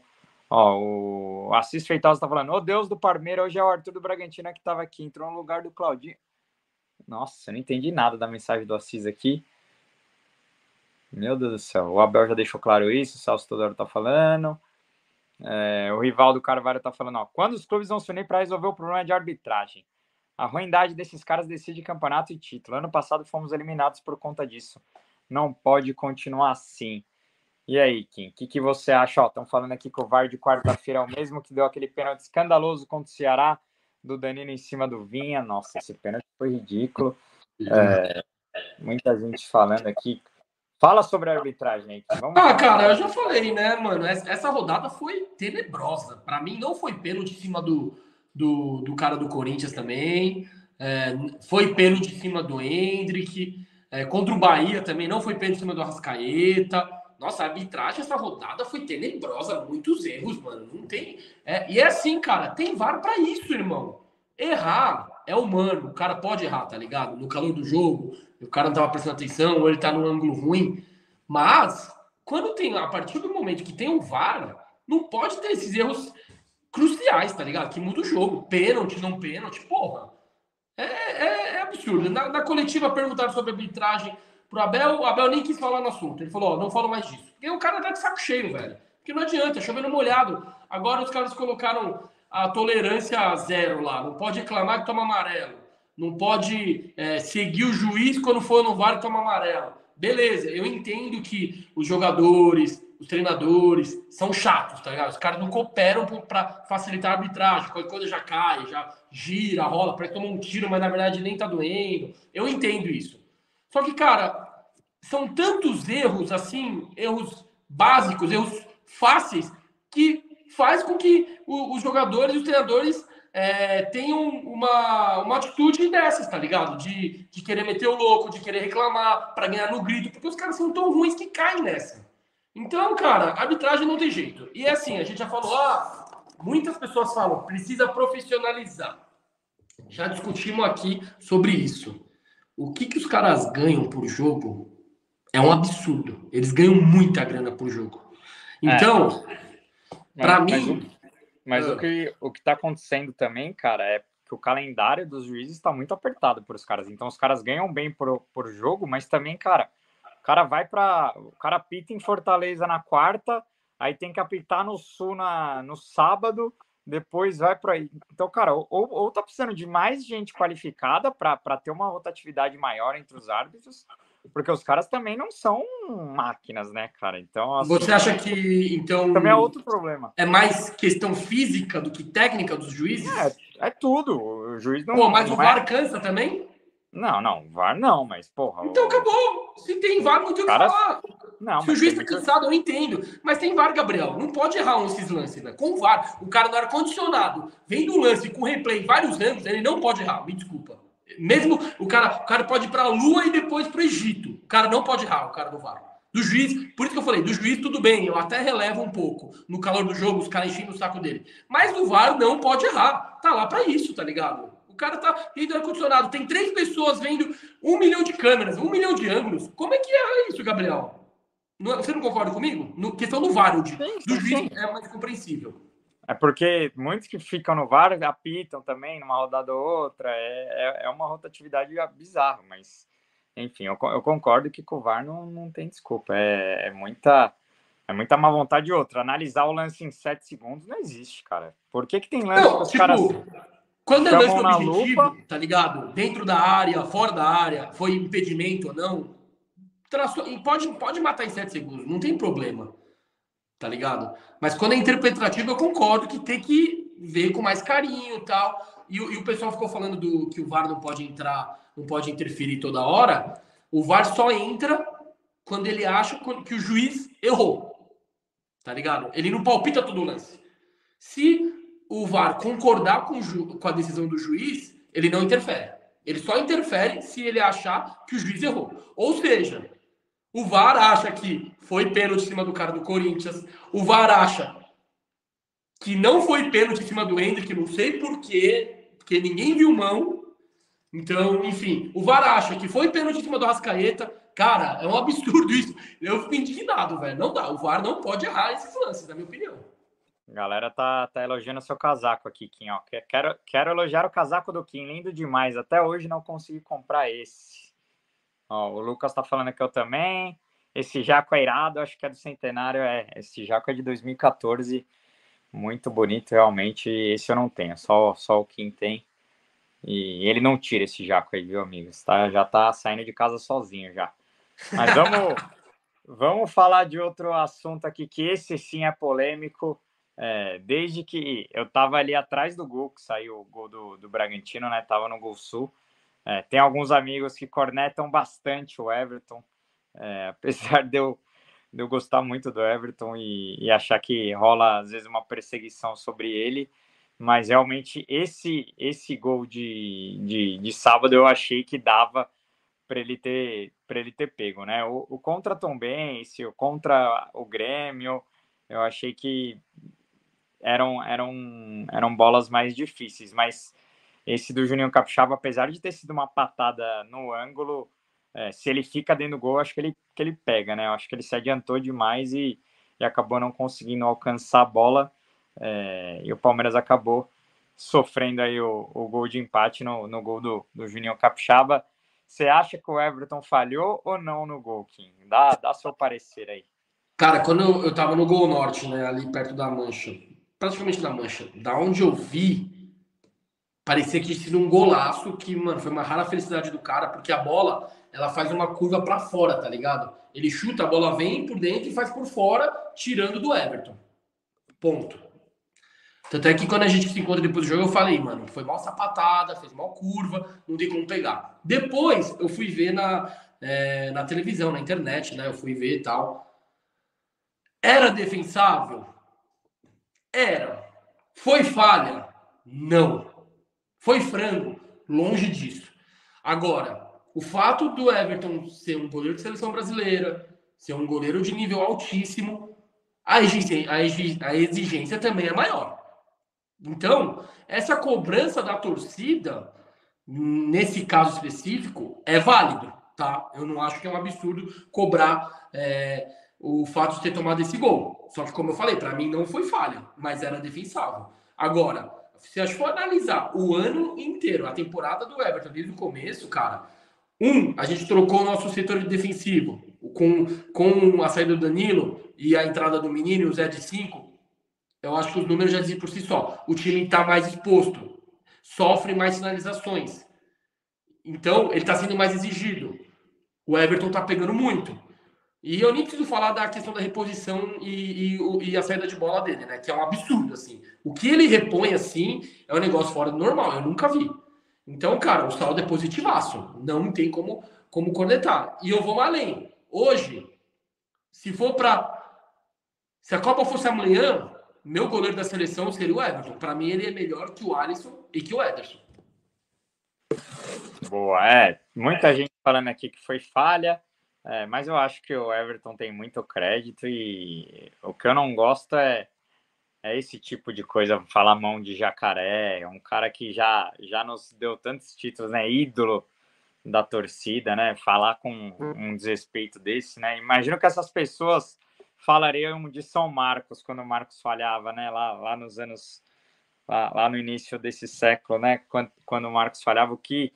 Ó, o Assis Feitosa está falando: Ô oh, Deus do Parmeira, hoje é o Arthur do Bragantino que estava aqui, entrou no lugar do Claudinho. Nossa, eu não entendi nada da mensagem do Assis aqui. Meu Deus do céu. O Abel já deixou claro isso, o Celso Todoro está falando. É, o Rivaldo Carvalho está falando: ó, quando os clubes vão se unir para resolver o problema de arbitragem? A ruindade desses caras decide campeonato e título. Ano passado fomos eliminados por conta disso. Não pode continuar assim. E aí, Kim, o que, que você acha? Estão falando aqui que o VAR de quarta-feira é o mesmo que deu aquele pênalti escandaloso contra o Ceará, do Danilo em cima do Vinha. Nossa, esse pênalti foi ridículo. É, muita gente falando aqui. Fala sobre a arbitragem aí. Vamos ah, cara, eu já falei, né, mano? Essa rodada foi tenebrosa. Para mim, não foi pênalti em cima do, do, do cara do Corinthians também. É, foi pênalti em cima do Hendrick. É, contra o Bahia também não foi pênalti em cima do Arrascaeta. Nossa, a arbitragem essa rodada foi tenebrosa, muitos erros, mano. Não tem. É, e é assim, cara, tem VAR para isso, irmão. Errar é humano, o cara pode errar, tá ligado? No calor do jogo, o cara não tava prestando atenção, ou ele tá num ângulo ruim. Mas, quando tem, a partir do momento que tem um VAR, não pode ter esses erros cruciais, tá ligado? Que muda o jogo. Pênalti, não pênalti, porra. É, é, é absurdo. Na, na coletiva perguntaram sobre arbitragem pro Abel, o Abel nem quis falar no assunto. Ele falou, ó, não falo mais disso. Porque o cara tá de saco cheio, velho. Porque não adianta, chovendo molhado. Agora os caras colocaram a tolerância zero lá. Não pode reclamar que toma amarelo. Não pode é, seguir o juiz quando for no VAR e toma amarelo. Beleza, eu entendo que os jogadores, os treinadores são chatos, tá ligado? Os caras não cooperam para facilitar a arbitragem. Qualquer coisa já cai, já gira, rola, parece que um tiro, mas na verdade nem tá doendo. Eu entendo isso. Só que, cara, são tantos erros, assim, erros básicos, erros fáceis, que faz com que os jogadores e os treinadores é, tenham uma, uma atitude dessas, tá ligado? De, de querer meter o louco, de querer reclamar para ganhar no grito, porque os caras são tão ruins que caem nessa. Então, cara, arbitragem não tem jeito. E é assim, a gente já falou, ah, muitas pessoas falam, precisa profissionalizar. Já discutimos aqui sobre isso o que, que os caras ganham por jogo é um absurdo. Eles ganham muita grana por jogo. Então, é, para mim. Mas, o, mas o, que o que está acontecendo também, cara, é que o calendário dos juízes está muito apertado para os caras. Então, os caras ganham bem por, por jogo, mas também, cara, o cara vai para. O cara pita em Fortaleza na quarta, aí tem que apitar no Sul na, no sábado depois vai para aí. Então, cara, ou, ou tá precisando de mais gente qualificada para ter uma rotatividade maior entre os árbitros, porque os caras também não são máquinas, né, cara? Então, assim, você acha que então também é outro problema. É mais questão física do que técnica dos juízes? É, é tudo. O juiz não. Pô, mas não o VAR é... cansa também? Não, não, VAR não, mas porra. Então o... acabou. Se tem VAR, não tem o que falar. Não, Se o juiz está cansado, eu entendo. Mas tem VAR, Gabriel. Não pode errar um esses lances, né? Com VAR, o cara no ar-condicionado, vem do lance com replay vários anos, ele não pode errar. Me desculpa. Mesmo o cara, o cara pode ir para a Lua e depois para o Egito. O cara não pode errar, o cara do VAR. Do juiz, por isso que eu falei, do juiz tudo bem, eu até relevo um pouco. No calor do jogo, os caras enchendo o saco dele. Mas o VAR não pode errar. Tá lá para isso, tá ligado? O cara tá dentro do ar-condicionado, tem três pessoas vendo um milhão de câmeras, um milhão de ângulos. Como é que é isso, Gabriel? É, você não concorda comigo? No, questão do VAR, de, do juiz é mais compreensível. É porque muitos que ficam no VAR apitam também numa rodada ou outra. É, é, é uma rotatividade bizarra, mas enfim, eu, eu, concordo que com o VAR não, não tem desculpa. É, é, muita. É muita má vontade de outra. Analisar o lance em 7 segundos não existe, cara. Por que, que tem lance não, que os tipo, caras. Quando é lance objetivo, lupa... tá ligado? Dentro da área, fora da área, foi impedimento ou não, traçou, pode, pode matar em 7 segundos, não tem problema. Tá ligado? Mas quando é interpretativo, eu concordo que tem que ver com mais carinho tal. E, e o pessoal ficou falando do que o VAR não pode entrar, não pode interferir toda hora. O VAR só entra quando ele acha que o juiz errou. Tá ligado? Ele não palpita todo o lance. Se o VAR concordar com, com a decisão do juiz, ele não interfere. Ele só interfere se ele achar que o juiz errou. Ou seja, o VAR acha que foi pênalti em cima do cara do Corinthians. O VAR acha que não foi pênalti em cima do Hendrick, não sei porquê, porque ninguém viu mão. Então, enfim, o VAR acha que foi pênalti em cima do Rascaeta. Cara, é um absurdo isso. Eu fico indignado, velho. Não dá. O VAR não pode errar esses lances, na minha opinião. Galera tá, tá elogiando seu casaco aqui, Kim. Ó. Quero, quero elogiar o casaco do Kim. Lindo demais. Até hoje não consegui comprar esse. Ó, o Lucas tá falando que eu também. Esse jaco é irado, acho que é do centenário. É, esse jaco é de 2014. Muito bonito, realmente. Esse eu não tenho, só, só o Kim tem. E ele não tira esse jaco aí, viu, amigos? Tá, já tá saindo de casa sozinho já. Mas vamos, vamos falar de outro assunto aqui, que esse sim é polêmico. É, desde que eu tava ali atrás do gol, que saiu o gol do, do Bragantino, né? Tava no Gol Sul. É, tem alguns amigos que cornetam bastante o Everton, é, apesar de eu, de eu gostar muito do Everton e, e, achar que rola às vezes uma perseguição sobre ele, mas realmente esse esse gol de, de, de sábado eu achei que dava para ele ter para ele ter pego, né? O, o contra Tom Benz, o contra o Grêmio, eu achei que eram eram eram bolas mais difíceis, mas esse do Juninho Capixaba, apesar de ter sido uma patada no ângulo, é, se ele fica dentro do gol, acho que ele, que ele pega, né? Acho que ele se adiantou demais e, e acabou não conseguindo alcançar a bola. É, e o Palmeiras acabou sofrendo aí o, o gol de empate no, no gol do, do Juninho Capixaba. Você acha que o Everton falhou ou não no gol, Kim? Dá, dá seu parecer aí. Cara, quando eu, eu tava no Gol Norte, né, ali perto da Mancha, praticamente na Mancha, da onde eu vi, parecia que tinha um golaço que, mano, foi uma rara felicidade do cara, porque a bola, ela faz uma curva para fora, tá ligado? Ele chuta, a bola vem por dentro e faz por fora, tirando do Everton. Ponto. Tanto é que quando a gente se encontra depois do jogo, eu falei, mano, foi mal sapatada, fez mal curva, não tem como pegar. Depois eu fui ver na, é, na televisão, na internet, né? Eu fui ver e tal. Era defensável? Era. Foi falha? Não. Foi frango? Longe disso. Agora, o fato do Everton ser um goleiro de seleção brasileira, ser um goleiro de nível altíssimo, a exigência, a exigência também é maior. Então, essa cobrança da torcida, nesse caso específico, é válido, tá? Eu não acho que é um absurdo cobrar é, o fato de ter tomado esse gol. Só que, como eu falei, para mim não foi falha, mas era defensável. Agora, se a gente for analisar o ano inteiro, a temporada do Everton desde o começo, cara, um, a gente trocou o nosso setor defensivo com, com a saída do Danilo e a entrada do menino, o Zé de 5. Eu acho que os números já dizem por si só. O time está mais exposto, sofre mais sinalizações. Então, ele está sendo mais exigido. O Everton está pegando muito. E eu nem preciso falar da questão da reposição e, e, e, a saída de bola dele, né? Que é um absurdo, assim. O que ele repõe, assim, é um negócio fora do normal. Eu nunca vi. Então, cara, o saldo é positivaço. Não tem como, como cornetar. E eu vou além. Hoje, se for para... Se a Copa fosse amanhã, meu goleiro da seleção seria o Everton. Para mim, ele é melhor que o Alisson e que o Ederson. Boa, é. Muita gente falando aqui que foi falha. É, mas eu acho que o Everton tem muito crédito e o que eu não gosto é, é esse tipo de coisa, falar mão de jacaré, um cara que já, já nos deu tantos títulos, né? Ídolo da torcida, né? Falar com um desrespeito desse, né? Imagino que essas pessoas falariam de São Marcos quando o Marcos falhava, né? Lá, lá nos anos, lá, lá no início desse século, né? Quando, quando o Marcos falhava, o que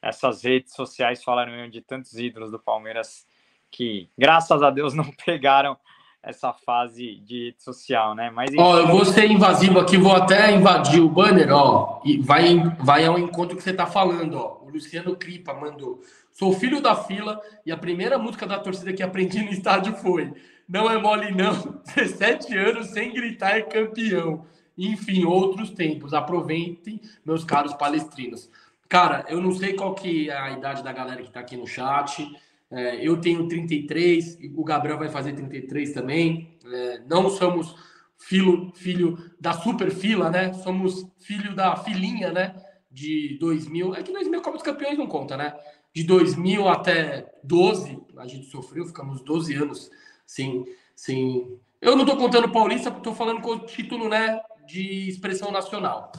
essas redes sociais falariam de tantos ídolos do Palmeiras que, graças a Deus, não pegaram essa fase de rede social, né? Mas ó, eu vou ser invasivo aqui, vou até invadir o banner, ó, e vai vai ao encontro que você tá falando, ó. O Luciano Cripa mandou: "Sou filho da fila e a primeira música da torcida que aprendi no estádio foi: Não é mole não, 17 anos sem gritar é campeão". Enfim, outros tempos. Aproveitem, meus caros palestrinos. Cara, eu não sei qual que é a idade da galera que tá aqui no chat. É, eu tenho 33, o Gabriel vai fazer 33 também. É, não somos filho, filho da super fila, né? Somos filho da filinha, né? De 2000. É que 2000 Copa dos Campeões não conta, né? De 2000 até 12, a gente sofreu, ficamos 12 anos sem. sem... Eu não tô contando paulista, tô falando com o título, né? De expressão nacional.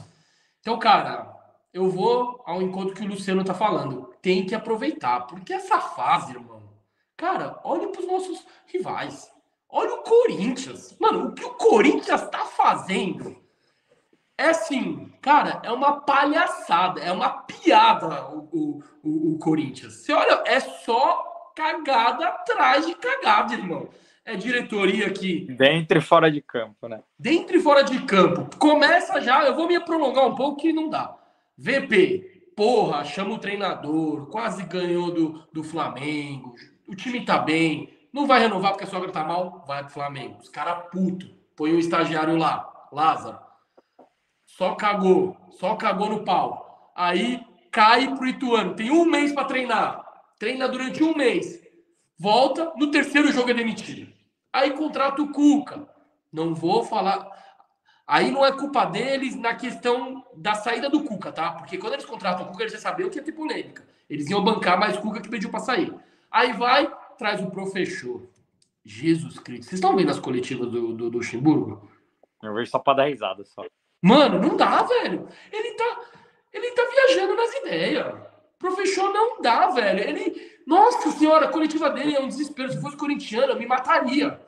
Então, cara, eu vou ao encontro que o Luciano tá falando. Tem que aproveitar, porque essa fase, irmão. Cara, olha para os nossos rivais. Olha o Corinthians. Mano, o que o Corinthians tá fazendo é assim, cara, é uma palhaçada, é uma piada o, o, o, o Corinthians. Você olha, é só cagada atrás de cagada, irmão. É diretoria que. Dentro e fora de campo, né? Dentro e fora de campo. Começa já, eu vou me prolongar um pouco que não dá. VP, porra, chama o treinador, quase ganhou do, do Flamengo, o time tá bem, não vai renovar porque a sogra tá mal, vai pro Flamengo. Os caras puto, põe o um estagiário lá, Lázaro. Só cagou, só cagou no pau. Aí cai pro Ituano, tem um mês para treinar, treina durante um mês, volta, no terceiro jogo é demitido. Aí contrata o Cuca. Não vou falar, Aí não é culpa deles na questão da saída do Cuca, tá? Porque quando eles contratam o Cuca, eles já sabiam que ia ter polêmica. Eles iam bancar mais Cuca que pediu para sair. Aí vai, traz o professor. Jesus Cristo. Vocês estão vendo as coletivas do, do, do Luxemburgo? Eu vejo só para dar risada só. Mano, não dá, velho. Ele tá, ele tá viajando nas ideias. Professor não dá, velho. Ele. Nossa senhora, a coletiva dele é um desespero. Se fosse corintiano, eu me mataria.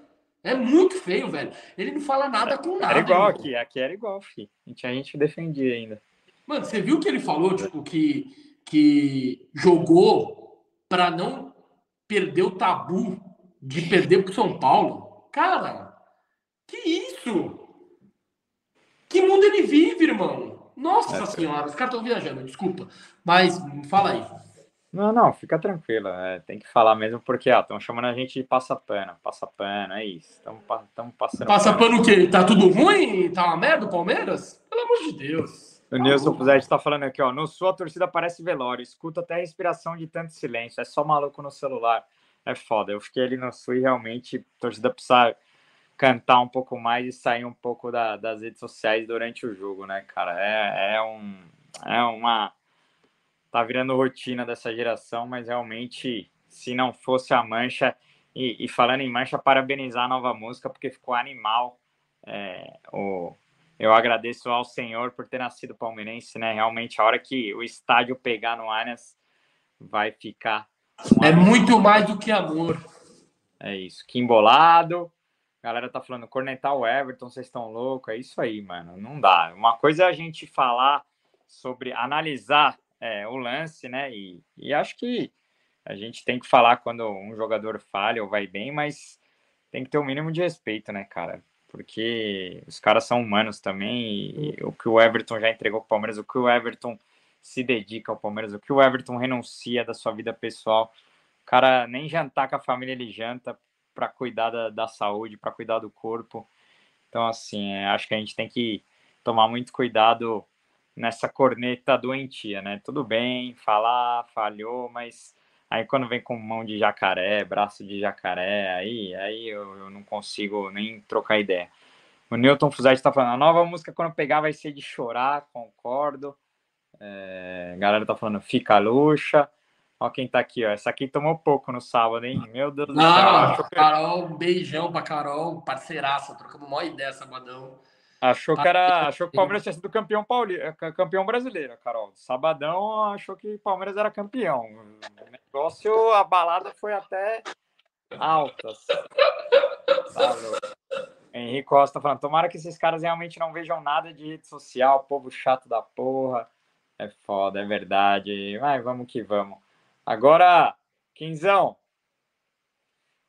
É muito feio, velho. Ele não fala nada com nada. Era igual irmão. aqui, aqui era igual, filho. A gente, a gente defendia ainda. Mano, você viu que ele falou, tipo, que, que jogou para não perder o tabu de perder pro São Paulo? Cara, que isso? Que mundo ele vive, irmão? Nossa é, senhora, os caras estão viajando, desculpa. Mas fala aí. Não, não, fica tranquilo. É, tem que falar mesmo porque estão chamando a gente de passapano. Passapano, é isso. Estamos passando. Passapano o quê? Tá tudo ruim? Tá uma merda o Palmeiras? Pelo amor de Deus. O Nilson Fuzete está falando aqui, ó. No sul a torcida parece velório. Escuta até a respiração de tanto silêncio. É só maluco no celular. É foda. Eu fiquei ali no sul e realmente a torcida precisa cantar um pouco mais e sair um pouco da, das redes sociais durante o jogo, né, cara? É, é, um, é uma tá virando rotina dessa geração, mas realmente, se não fosse a Mancha, e, e falando em Mancha, parabenizar a nova música, porque ficou animal. É, o, eu agradeço ao Senhor por ter nascido palmeirense, né? Realmente, a hora que o estádio pegar no Allianz, vai ficar. É muito mais do que amor. É isso. Que embolado. A galera tá falando cornetar o Everton, vocês estão loucos. É isso aí, mano. Não dá. Uma coisa é a gente falar sobre analisar é, o lance, né? E, e acho que a gente tem que falar quando um jogador falha ou vai bem, mas tem que ter o um mínimo de respeito, né, cara? Porque os caras são humanos também e, o que o Everton já entregou ao Palmeiras, o que o Everton se dedica ao Palmeiras, o que o Everton renuncia da sua vida pessoal. O cara nem jantar com a família ele janta para cuidar da, da saúde, para cuidar do corpo. Então, assim, é, acho que a gente tem que tomar muito cuidado nessa corneta doentia, né? Tudo bem, falar, falhou, mas aí quando vem com mão de jacaré, braço de jacaré, aí, aí eu, eu não consigo nem trocar ideia. O Newton Fuzete está falando, a nova música quando pegar vai ser de chorar, concordo. É, a galera tá falando, fica luxa. Ó quem tá aqui, ó. Essa aqui tomou pouco no sábado, hein? Meu Deus do céu. Não, Carol, um beijão pra Carol, parceiraça, trocamos uma ideia sabadão. Achou que era, achou que o Palmeiras tinha sido campeão pauli, campeão brasileiro, Carol. Sabadão achou que o Palmeiras era campeão. O negócio, a balada foi até altas. Tá Henrique Costa falando, tomara que esses caras realmente não vejam nada de rede social, povo chato da porra. É foda, é verdade. Mas vamos que vamos. Agora, Quinzão,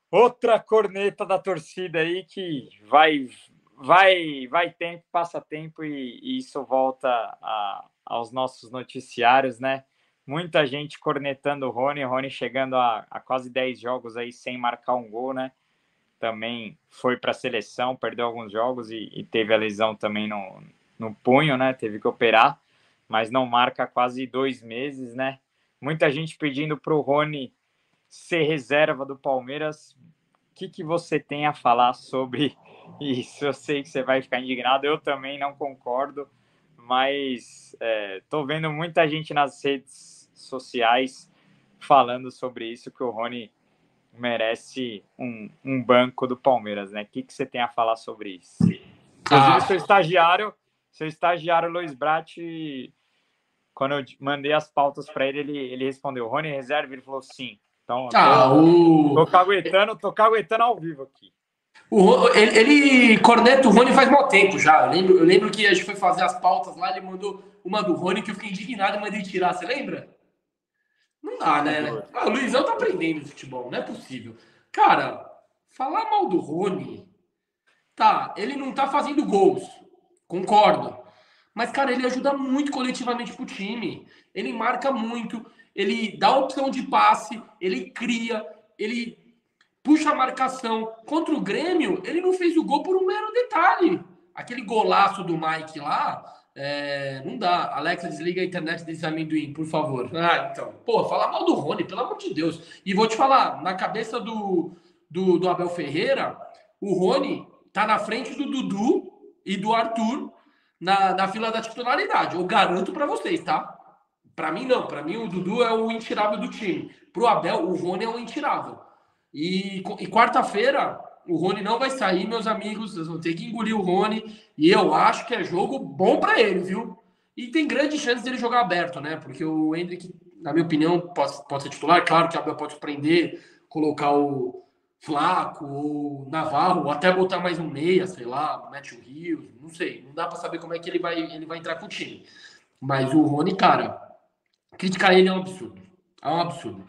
outra corneta da torcida aí que vai vai, vai tempo, passa tempo e, e isso volta a, aos nossos noticiários, né? Muita gente cornetando o Rony, o Rony chegando a, a quase 10 jogos aí sem marcar um gol, né? Também foi para a seleção, perdeu alguns jogos e, e, teve a lesão também no, no punho, né? Teve que operar, mas não marca quase dois meses, né? Muita gente pedindo para o Rony ser reserva do Palmeiras. O que, que você tem a falar sobre isso? Eu sei que você vai ficar indignado, eu também não concordo, mas estou é, vendo muita gente nas redes sociais falando sobre isso, que o Rony merece um, um banco do Palmeiras, né? O que, que você tem a falar sobre isso? Inclusive, ah. seu estagiário, seu estagiário Luiz Brat, quando eu mandei as pautas para ele, ele, ele respondeu, Rony reserva, ele falou sim. Então, ah, tô, o... tô caguetando, tô caguetando ao vivo aqui. O, ele, ele corneta o Rony faz mal tempo já. Eu lembro, eu lembro que a gente foi fazer as pautas lá, ele mandou uma do Rony que eu fiquei indignado e mandei tirar. Você lembra? Não dá, né? Ah, o Luizão tá aprendendo futebol, não é possível. Cara, falar mal do Rony, tá, ele não tá fazendo gols, concordo. Mas, cara, ele ajuda muito coletivamente pro time. Ele marca muito, ele dá opção de passe, ele cria, ele puxa a marcação. Contra o Grêmio, ele não fez o gol por um mero detalhe. Aquele golaço do Mike lá, é, não dá. Alexa, desliga a internet desse amendoim, por favor. Ah, então. Pô, fala mal do Rony, pelo amor de Deus. E vou te falar, na cabeça do, do, do Abel Ferreira, o Rony tá na frente do Dudu e do Arthur na, na fila da titularidade. Eu garanto para vocês, tá? Para mim, não. Para mim, o Dudu é o intirável do time. Pro Abel, o Rony é o intirável. E, e quarta-feira, o Rony não vai sair, meus amigos. Vocês vão ter que engolir o Rony. E eu acho que é jogo bom para ele, viu? E tem grande chance dele jogar aberto, né? Porque o Hendrick, na minha opinião, pode, pode ser titular. Claro que o Abel pode prender, colocar o Flaco ou Navarro, ou até botar mais um meia, sei lá, Matthew Rios, não sei. Não dá para saber como é que ele vai, ele vai entrar com o time. Mas o Rony, cara, criticar ele é um absurdo. É um absurdo.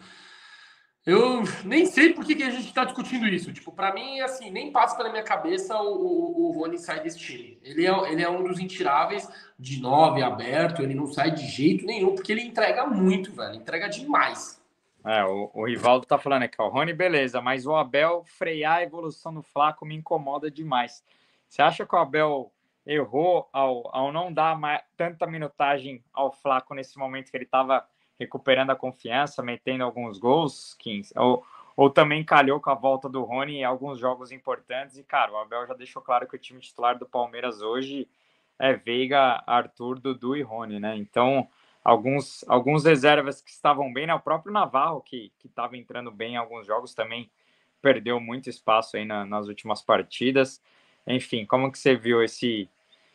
Eu nem sei por que, que a gente está discutindo isso. Tipo, para mim, assim, nem passa pela minha cabeça o, o, o Rony sair desse time. Ele é, ele é um dos intiráveis de nove aberto, ele não sai de jeito nenhum, porque ele entrega muito, velho. Entrega demais. É, o, o Rivaldo tá falando aqui, ó. Rony, beleza, mas o Abel frear a evolução do Flaco me incomoda demais. Você acha que o Abel errou ao, ao não dar mais, tanta minutagem ao Flaco nesse momento que ele estava recuperando a confiança, metendo alguns gols, 15. Ou, ou também calhou com a volta do Rony em alguns jogos importantes. E, cara, o Abel já deixou claro que o time titular do Palmeiras hoje é Veiga, Arthur, Dudu e Rony, né? Então, alguns, alguns reservas que estavam bem, né? O próprio Navarro, que estava entrando bem em alguns jogos, também perdeu muito espaço aí na, nas últimas partidas. Enfim, como que você viu esse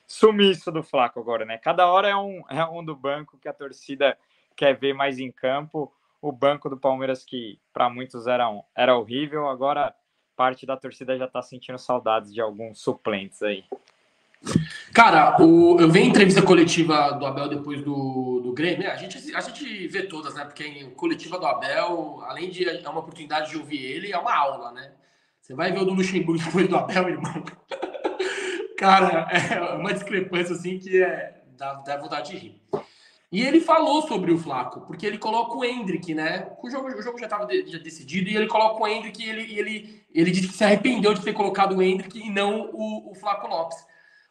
sumiço do Flaco agora, né? Cada hora é um, é um do banco que a torcida quer ver mais em campo. O banco do Palmeiras, que para muitos era, um, era horrível, agora parte da torcida já está sentindo saudades de alguns suplentes aí. Cara, o, eu vi a entrevista coletiva do Abel depois do, do Grêmio. A gente, a gente vê todas, né? Porque a coletiva do Abel, além de é uma oportunidade de ouvir ele, é uma aula, né? Você vai ver o do Luxemburgo depois do Abel, irmão. Cara, é uma discrepância assim que é, dá, dá vontade de rir. E ele falou sobre o Flaco, porque ele coloca o Hendrick, né? O jogo, o jogo já estava de, já decidido e ele coloca o Hendrick e ele, ele, ele disse que se arrependeu de ter colocado o Hendrick e não o, o Flaco Lopes.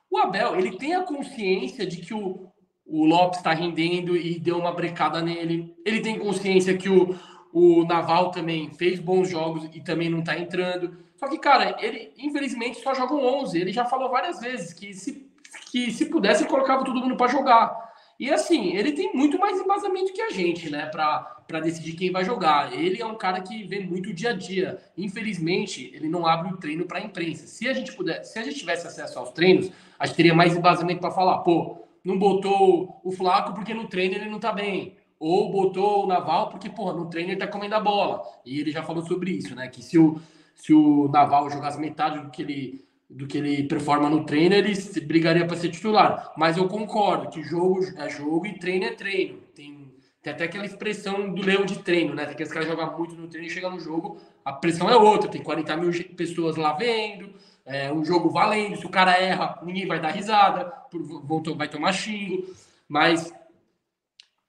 O Abel, ele tem a consciência de que o, o Lopes está rendendo e deu uma brecada nele. Ele tem consciência que o, o Naval também fez bons jogos e também não está entrando. Só que, cara, ele infelizmente só joga 11. Ele já falou várias vezes que se, que se pudesse, colocava todo mundo para jogar. E assim, ele tem muito mais embasamento que a gente, né, para decidir quem vai jogar. Ele é um cara que vê muito o dia a dia. Infelizmente, ele não abre o treino para a imprensa. Se a gente puder, se a gente tivesse acesso aos treinos, a gente teria mais embasamento para falar, pô, não botou o Flaco porque no treino ele não tá bem. Ou botou o Naval porque, porra, no treino ele tá comendo a bola. E ele já falou sobre isso, né? Que se o, se o Naval jogasse metade do que ele do que ele performa no treino, ele brigaria para ser titular. Mas eu concordo que jogo é jogo e treino é treino. Tem, tem até aquela expressão do leão de treino, né? Tem aqueles caras jogam muito no treino e chega no jogo, a pressão é outra. Tem 40 mil pessoas lá vendo, é um jogo valendo. Se o cara erra, ninguém vai dar risada, vai tomar xingo. Mas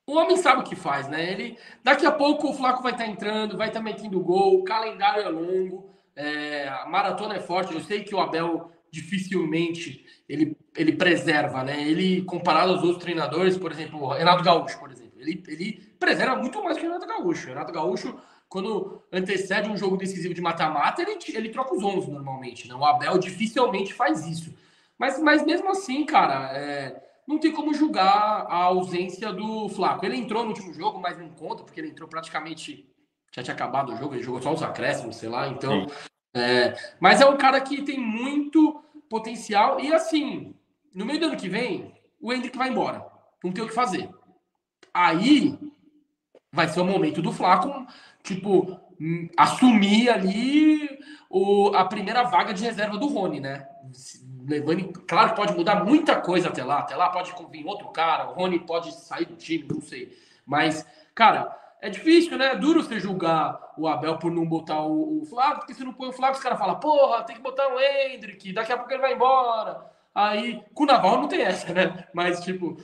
o homem sabe o que faz, né? Ele, daqui a pouco o Flaco vai estar tá entrando, vai estar tá metendo gol, o calendário é longo. É, a maratona é forte. Eu sei que o Abel dificilmente ele, ele preserva, né? Ele, comparado aos outros treinadores, por exemplo, o Renato Gaúcho, por exemplo, ele, ele preserva muito mais que o Renato Gaúcho. O Renato Gaúcho quando antecede um jogo decisivo de mata-mata, ele, ele troca os 11 normalmente. Né? O Abel dificilmente faz isso. Mas, mas mesmo assim, cara, é, não tem como julgar a ausência do Flaco. Ele entrou no último jogo, mas não conta, porque ele entrou praticamente. Já tinha acabado o jogo, ele jogou só os acréscimos, sei lá. Então. É, mas é um cara que tem muito potencial. E assim, no meio do ano que vem, o Hendrick vai embora. Não tem o que fazer. Aí vai ser o momento do Flaco, tipo, hum, assumir ali o, a primeira vaga de reserva do Rony, né? Levando, claro que pode mudar muita coisa até lá. Até lá pode vir outro cara, o Rony pode sair do time, não sei. Mas, cara, é difícil, né? É duro você julgar o Abel por não botar o, o Flávio, porque se não põe o Flávio, os caras falam, porra, tem que botar o Hendrick, daqui a pouco ele vai embora. Aí, com o Naval não tem essa, né? Mas, tipo,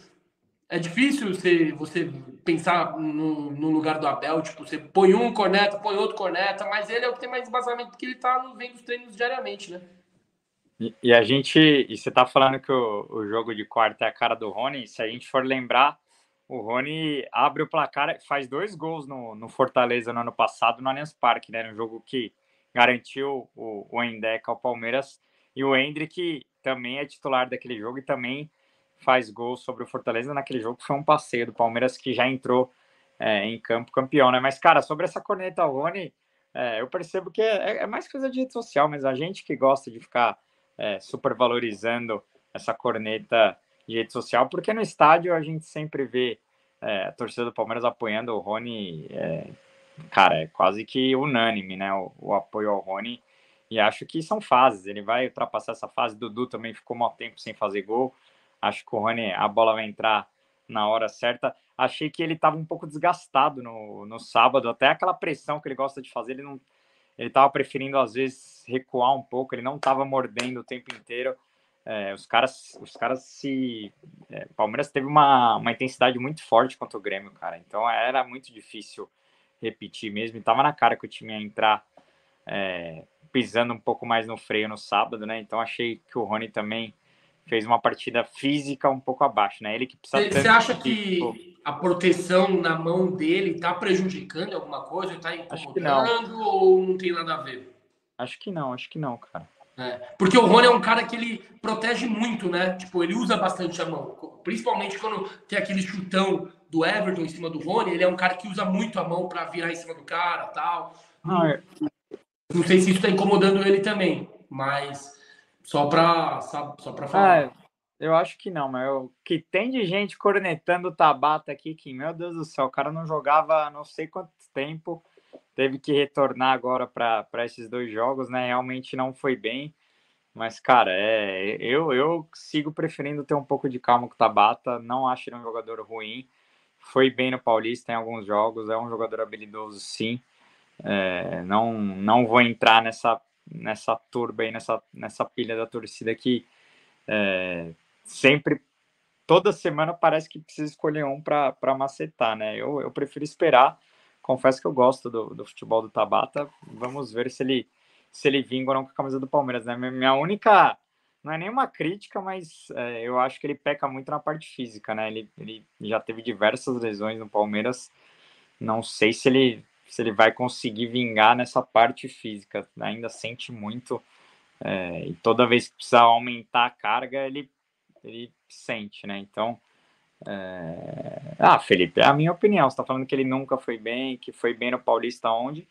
é difícil você, você pensar no, no, lugar do Abel, tipo, você põe um corneta, põe outro corneta, mas ele é o que tem mais embasamento porque ele tá os treinos diariamente, né? E, e a gente, e você tá falando que o, o jogo de quarta é a cara do Rony, se a gente for lembrar, o Rony abre o placar, faz dois gols no, no Fortaleza no ano passado, no Allianz Parque, né? No jogo que garantiu o, o Endeca ao Palmeiras. E o Hendrick também é titular daquele jogo e também faz gol sobre o Fortaleza naquele jogo, que foi um passeio do Palmeiras que já entrou é, em campo campeão, né? Mas, cara, sobre essa corneta Rony, é, eu percebo que é, é, mais coisa de rede social, mas a gente que gosta de ficar é, supervalorizando essa corneta de rede social, porque no estádio a gente sempre vê é, a torcida do Palmeiras apoiando o Rony, é, cara, é quase que unânime, né? O, o, apoio ao Rony. E acho que são fases, ele vai ultrapassar essa fase. Dudu também ficou mal tempo sem fazer gol. Acho que o Rony, a bola vai entrar na hora certa. Achei que ele estava um pouco desgastado no, no sábado, até aquela pressão que ele gosta de fazer, ele não ele estava preferindo às vezes recuar um pouco, ele não estava mordendo o tempo inteiro. É, os caras, os caras se. É, Palmeiras teve uma, uma intensidade muito forte contra o Grêmio, cara. Então era muito difícil repetir mesmo. E tava na cara que o time ia entrar é, pisando um pouco mais no freio no sábado, né? Então achei que o Rony também fez uma partida física um pouco abaixo, né? Ele que precisa. Você acha que a proteção na mão dele está prejudicando alguma coisa? Está incomodando ou não tem nada a ver? Acho que não, acho que não, cara. É, porque o Rony é um cara que ele protege muito, né? Tipo, ele usa bastante a mão. Principalmente quando tem aquele chutão do Everton em cima do Rony, ele é um cara que usa muito a mão para virar em cima do cara tal. Não, é... não sei se isso está incomodando ele também, mas só para só para falar. Ah, eu acho que não, mas o que tem de gente cornetando o Tabata aqui, que, meu Deus do céu, o cara não jogava não sei quanto tempo, teve que retornar agora para esses dois jogos, né? Realmente não foi bem. Mas, cara, é, eu, eu sigo preferindo ter um pouco de calma com o Tabata. Não acho ele um jogador ruim. Foi bem no Paulista em alguns jogos. É um jogador habilidoso, sim. É, não, não vou entrar nessa nessa turba aí, nessa, nessa pilha da torcida que é, sempre, toda semana parece que precisa escolher um para macetar, né? Eu, eu prefiro esperar. Confesso que eu gosto do, do futebol do Tabata. Vamos ver se ele se ele vinga ou não com a camisa do Palmeiras, né? Minha única não é nenhuma crítica, mas é, eu acho que ele peca muito na parte física, né? Ele, ele já teve diversas lesões no Palmeiras. Não sei se ele se ele vai conseguir vingar nessa parte física. Ainda sente muito. É, e toda vez que precisar aumentar a carga, ele, ele sente, né? Então. É... Ah, Felipe, é a minha opinião. Você está falando que ele nunca foi bem, que foi bem no Paulista onde?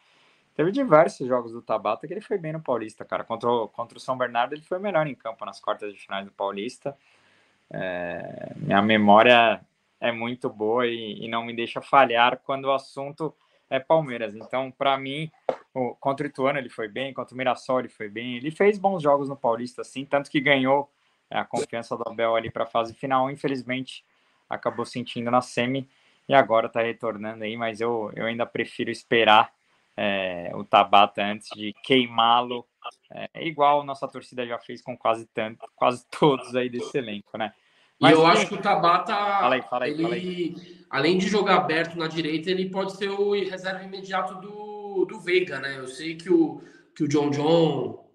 Teve diversos jogos do Tabata que ele foi bem no Paulista, cara. Contra o, contra o São Bernardo, ele foi melhor em campo nas quartas de finais do Paulista. É... Minha memória é muito boa e, e não me deixa falhar quando o assunto é Palmeiras. Então, para mim, o, contra o Ituano ele foi bem, contra o Mirassol ele foi bem. Ele fez bons jogos no Paulista, assim, tanto que ganhou a confiança do Abel ali para a fase final. Infelizmente, acabou sentindo na semi e agora está retornando aí, mas eu, eu ainda prefiro esperar é, o Tabata antes de queimá-lo. É, igual nossa torcida já fez com quase tanto, quase todos aí desse elenco, né? Mas, e eu acho que o Tabata, fala aí, fala aí, ele, fala aí. além de jogar aberto na direita, ele pode ser o reserva imediato do, do Veiga, né? Eu sei que o, que o John John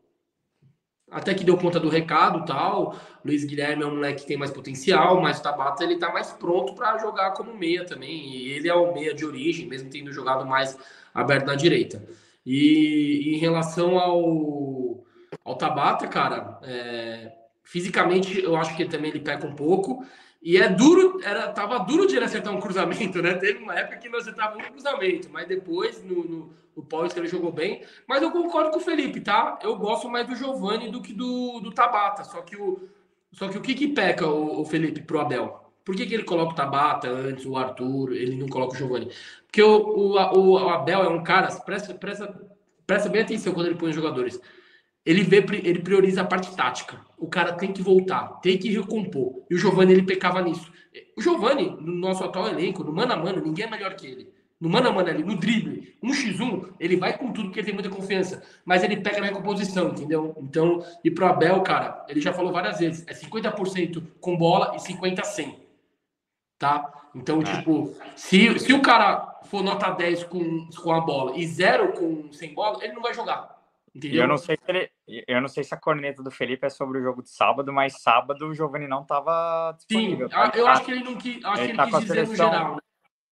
até que deu conta do recado tal. Luiz Guilherme é um moleque que tem mais potencial, mas o Tabata ele tá mais pronto para jogar como meia também. E ele é o meia de origem, mesmo tendo jogado mais aberto na direita. E, em relação ao, ao Tabata, cara, é, fisicamente eu acho que também ele peca um pouco. E é duro, era, tava duro de ele acertar um cruzamento, né? Teve uma época que não acertava um cruzamento, mas depois no, no, no Paulista ele jogou bem. Mas eu concordo com o Felipe, tá? Eu gosto mais do Giovani do que do, do Tabata. Só que o, só que o que, que peca o, o Felipe pro Abel? Por que, que ele coloca o Tabata antes, o Arthur, ele não coloca o Giovani? Porque o, o, o, Abel é um cara, presta, presta, presta bem atenção quando ele põe os jogadores ele vê, ele prioriza a parte tática. O cara tem que voltar, tem que recompor. E o Giovani ele pecava nisso. O Giovani, no nosso atual elenco, no mano a mano, ninguém é melhor que ele. No mano a mano ali, no drible, um x1, ele vai com tudo porque ele tem muita confiança. Mas ele pega na recomposição, entendeu? Então, e pro Abel, cara, ele já falou várias vezes, é 50% com bola e 50% sem. Tá? Então, é. tipo, se, se o cara for nota 10 com, com a bola e zero com sem bola, ele não vai jogar. Entendeu? Eu não sei se ele, eu não sei se a corneta do Felipe é sobre o jogo de sábado, mas sábado o Giovani não estava disponível. Sim, eu acho que ele não quis, acho ele, que ele tá quis dizer seleção, no geral. Né?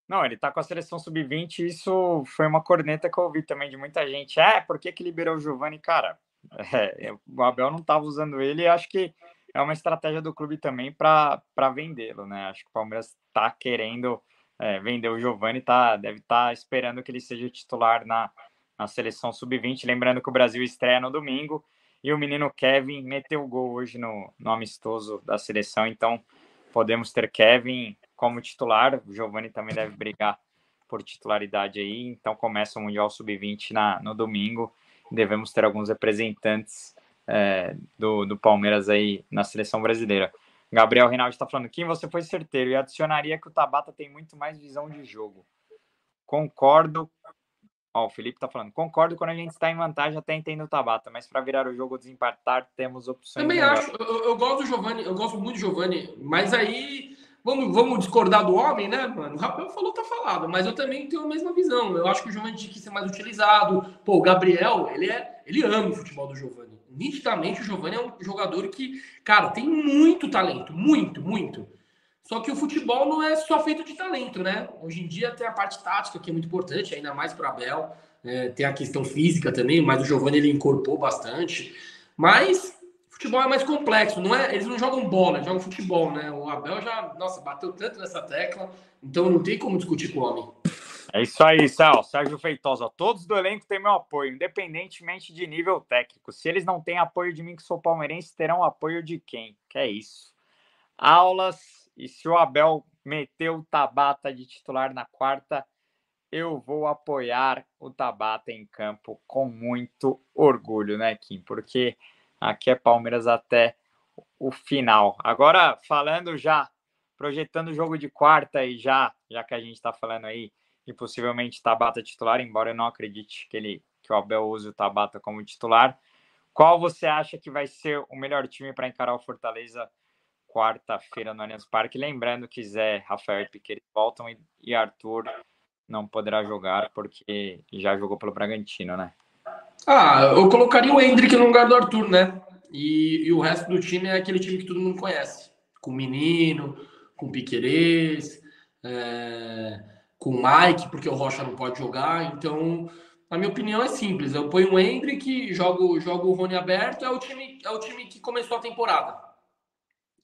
Não, ele tá com a seleção sub-20 e isso foi uma corneta que eu ouvi também de muita gente. É, por que, que liberou o Giovani? Cara, é o Abel não estava usando ele e acho que é uma estratégia do clube também para vendê-lo, né? Acho que o Palmeiras está querendo é, vender o Giovani, tá, deve estar tá esperando que ele seja titular na, na seleção sub-20. Lembrando que o Brasil estreia no domingo e o menino Kevin meteu o gol hoje no, no amistoso da seleção, então podemos ter Kevin como titular. O Giovani também deve brigar por titularidade aí, então começa o Mundial Sub-20 no domingo. Devemos ter alguns representantes é, do, do Palmeiras aí na seleção brasileira. Gabriel Rinaldi está falando, quem você foi certeiro e adicionaria que o Tabata tem muito mais visão de jogo. Concordo Ó, o Felipe tá falando, concordo quando a gente está em vantagem até entendo o Tabata, mas para virar o jogo ou desempatar temos opções. Também melhores. acho, eu, eu, gosto do Giovanni, eu gosto muito do Giovanni, mas aí vamos, vamos discordar do homem, né, mano? O Rafael falou, tá falado, mas eu também tenho a mesma visão. Eu acho que o Giovanni tinha que ser mais utilizado. Pô, o Gabriel, ele é, ele ama o futebol do Giovanni. Nitidamente o Giovanni é um jogador que, cara, tem muito talento, muito, muito. Só que o futebol não é só feito de talento, né? Hoje em dia tem a parte tática que é muito importante, ainda mais para Abel. É, tem a questão física também, mas o Giovanni ele incorporou bastante. Mas futebol é mais complexo, não é? Eles não jogam bola, eles jogam futebol, né? O Abel já, nossa, bateu tanto nessa tecla, então não tem como discutir com o homem. É isso aí, Sal. Sérgio Feitosa. Todos do elenco têm meu apoio, independentemente de nível técnico. Se eles não têm apoio de mim, que sou palmeirense, terão apoio de quem? Que é isso. Aulas e se o Abel meteu o Tabata de titular na quarta, eu vou apoiar o Tabata em campo com muito orgulho, né, Kim? Porque aqui é Palmeiras até o final. Agora, falando já, projetando o jogo de quarta e já, já que a gente está falando aí de possivelmente Tabata titular, embora eu não acredite que ele que o Abel use o Tabata como titular, qual você acha que vai ser o melhor time para encarar o Fortaleza quarta-feira no Allianz Parque. Lembrando que Zé, Rafael e Piquet voltam e, Arthur não poderá jogar porque já jogou pelo Bragantino, né? Ah, eu colocaria o Hendrick no lugar do Arthur, né? E, e, o resto do time é aquele time que todo mundo conhece. Com o Menino, com o Piquerez, é, com o Mike, porque o Rocha não pode jogar. Então, a minha opinião é simples. Eu ponho o Hendrick, jogo, jogo o Rony aberto, é o time, é o time que começou a temporada.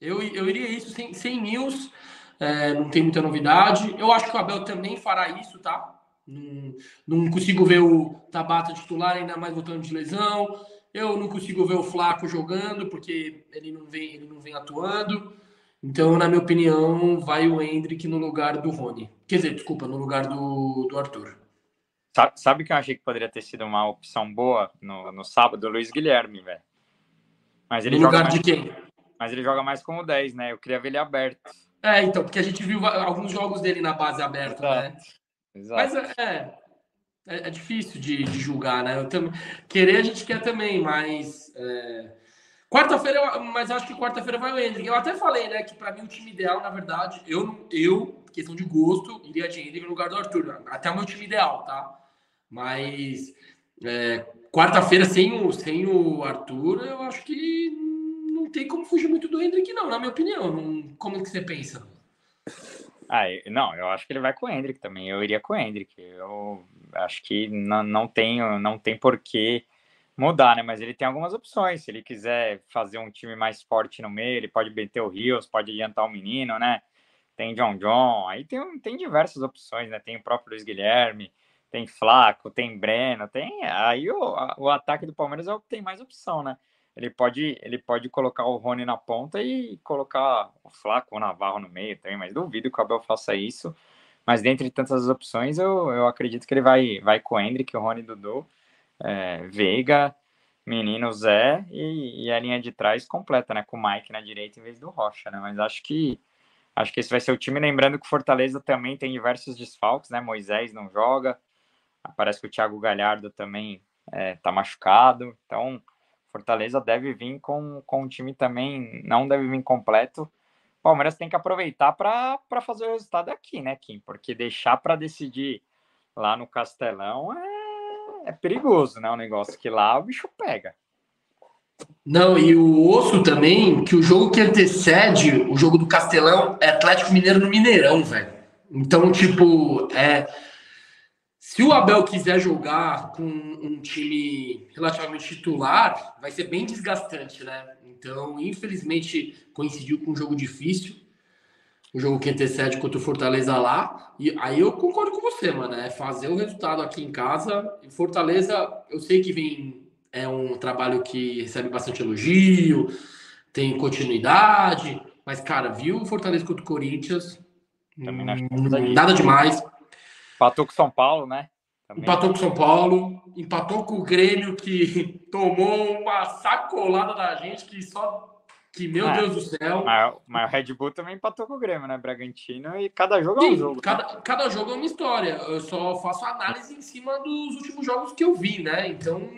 Eu, eu iria isso sem, sem news, é, não tem muita novidade. Eu acho que o Abel também fará isso, tá? Não, não consigo ver o Tabata titular, ainda mais voltando de lesão. Eu não consigo ver o Flaco jogando, porque ele não vem, ele não vem atuando. Então, na minha opinião, vai o Hendrick no lugar do Rony. Quer dizer, desculpa, no lugar do, do Arthur. Sabe, sabe que eu achei que poderia ter sido uma opção boa no, no sábado? O Luiz Guilherme, velho. Mas ele no lugar mais... de quem? Mas ele joga mais como 10, né? Eu queria ver ele aberto. É, então, porque a gente viu alguns jogos dele na base aberta, né? Exato. Mas é, é, é difícil de, de, julgar, né? Eu tam... Querer a gente quer também, mas. É... Quarta-feira, mas acho que quarta-feira vai o Hendrick. Eu até falei, né, que para mim o time ideal, na verdade, eu, eu, questão de gosto, iria de Hendrick no lugar do Arthur. Até o meu time ideal, tá? Mas é, quarta-feira sem o, sem o Arthur, eu acho que não tem como fugir muito do Hendrick, não, na minha opinião. Não, como que você pensa? Ah, não, eu acho que ele vai com o Hendrick também. Eu iria com o Hendrick. Eu acho que não, não tem, não tem porquê mudar, né? Mas ele tem algumas opções. Se ele quiser fazer um time mais forte no meio, ele pode meter o Rios, pode adiantar o menino, né? Tem John John, aí tem, tem diversas opções, né? Tem o próprio Luiz Guilherme, tem Flaco, tem Breno, tem. Aí o, o ataque do Palmeiras é o que tem mais opção, né? Ele pode, ele pode colocar o Rony na ponta e colocar o Flaco ou o Navarro no meio também, mas duvido que o Abel faça isso. Mas dentre tantas opções, eu, eu acredito que ele vai, vai com o Hendrick, o Rony Dudu, é, Veiga, Menino Zé e, e, a linha de trás completa, né? Com o Mike na direita em vez do Rocha, né? Mas acho que acho que esse vai ser o time. Lembrando que o Fortaleza também tem diversos desfalques, né? Moisés não joga, parece que o Thiago Galhardo também é, tá machucado, então Fortaleza deve vir com, com um time também, não deve vir completo. Palmeiras tem que aproveitar para fazer o resultado aqui, né, Kim? Porque deixar para decidir lá no Castelão é, é perigoso, né? O negócio que lá o bicho pega. Não, e o osso também, que o jogo que antecede o jogo do Castelão é Atlético Mineiro no Mineirão, velho. Então, tipo, é se o Abel quiser jogar com um time relativamente titular, vai ser bem desgastante, né? Então, infelizmente, coincidiu com um jogo difícil. O jogo que antecede contra o Fortaleza lá. E aí eu concordo com você, mano. É fazer o resultado aqui em casa. E Fortaleza, eu sei que vem. É um trabalho que recebe bastante elogio, tem continuidade. Mas, cara, viu o Fortaleza contra o Corinthians? Hum, nada demais. Empatou com São Paulo, né? Também. Empatou com São Paulo, empatou com o Grêmio, que tomou uma sacolada da gente, que só. Que, meu é, Deus do céu. Mas, mas, o Red Bull também empatou com o Grêmio, né? Bragantino, e cada jogo Sim, é um jogo. Cada, né? cada jogo é uma história. Eu só faço análise em cima dos últimos jogos que eu vi, né? Então.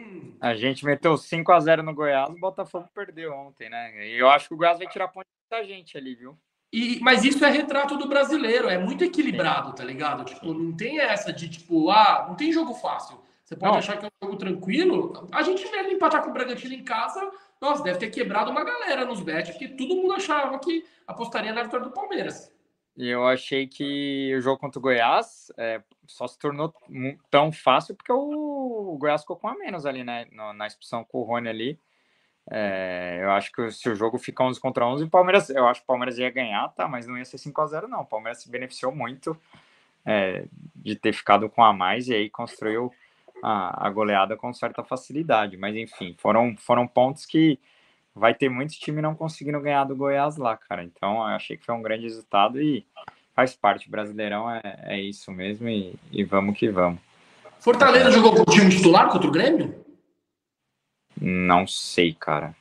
A gente meteu 5 a 0 no Goiás, o Botafogo perdeu ontem, né? E eu acho que o Goiás vai tirar ponto da gente ali, viu? E, mas isso é retrato do brasileiro, é muito equilibrado, tá ligado? Tipo, não tem essa de tipo, ah, não tem jogo fácil. Você pode não. achar que é um jogo tranquilo. A gente mesmo empatar com o Bragantino em casa, nossa, deve ter quebrado uma galera nos bets, porque todo mundo achava que apostaria na vitória do Palmeiras. E eu achei que o jogo contra o Goiás é, só se tornou tão fácil porque o, Goiás ficou com a menos ali, né? Na expulsão com o Rony ali. É, eu acho que se o jogo ficar 11 contra 11, o Palmeiras, eu acho que o Palmeiras ia ganhar, tá? Mas não ia ser 5 a 0 não. O Palmeiras se beneficiou muito é, de ter ficado com a mais e aí construiu a, a, goleada com certa facilidade. Mas enfim, foram, foram pontos que vai ter muito time não conseguindo ganhar do Goiás lá, cara. Então eu achei que foi um grande resultado e faz parte. Brasileirão é, é isso mesmo e, e vamos que vamos. Fortaleza jogou com o time titular contra o Grêmio? Não sei, cara.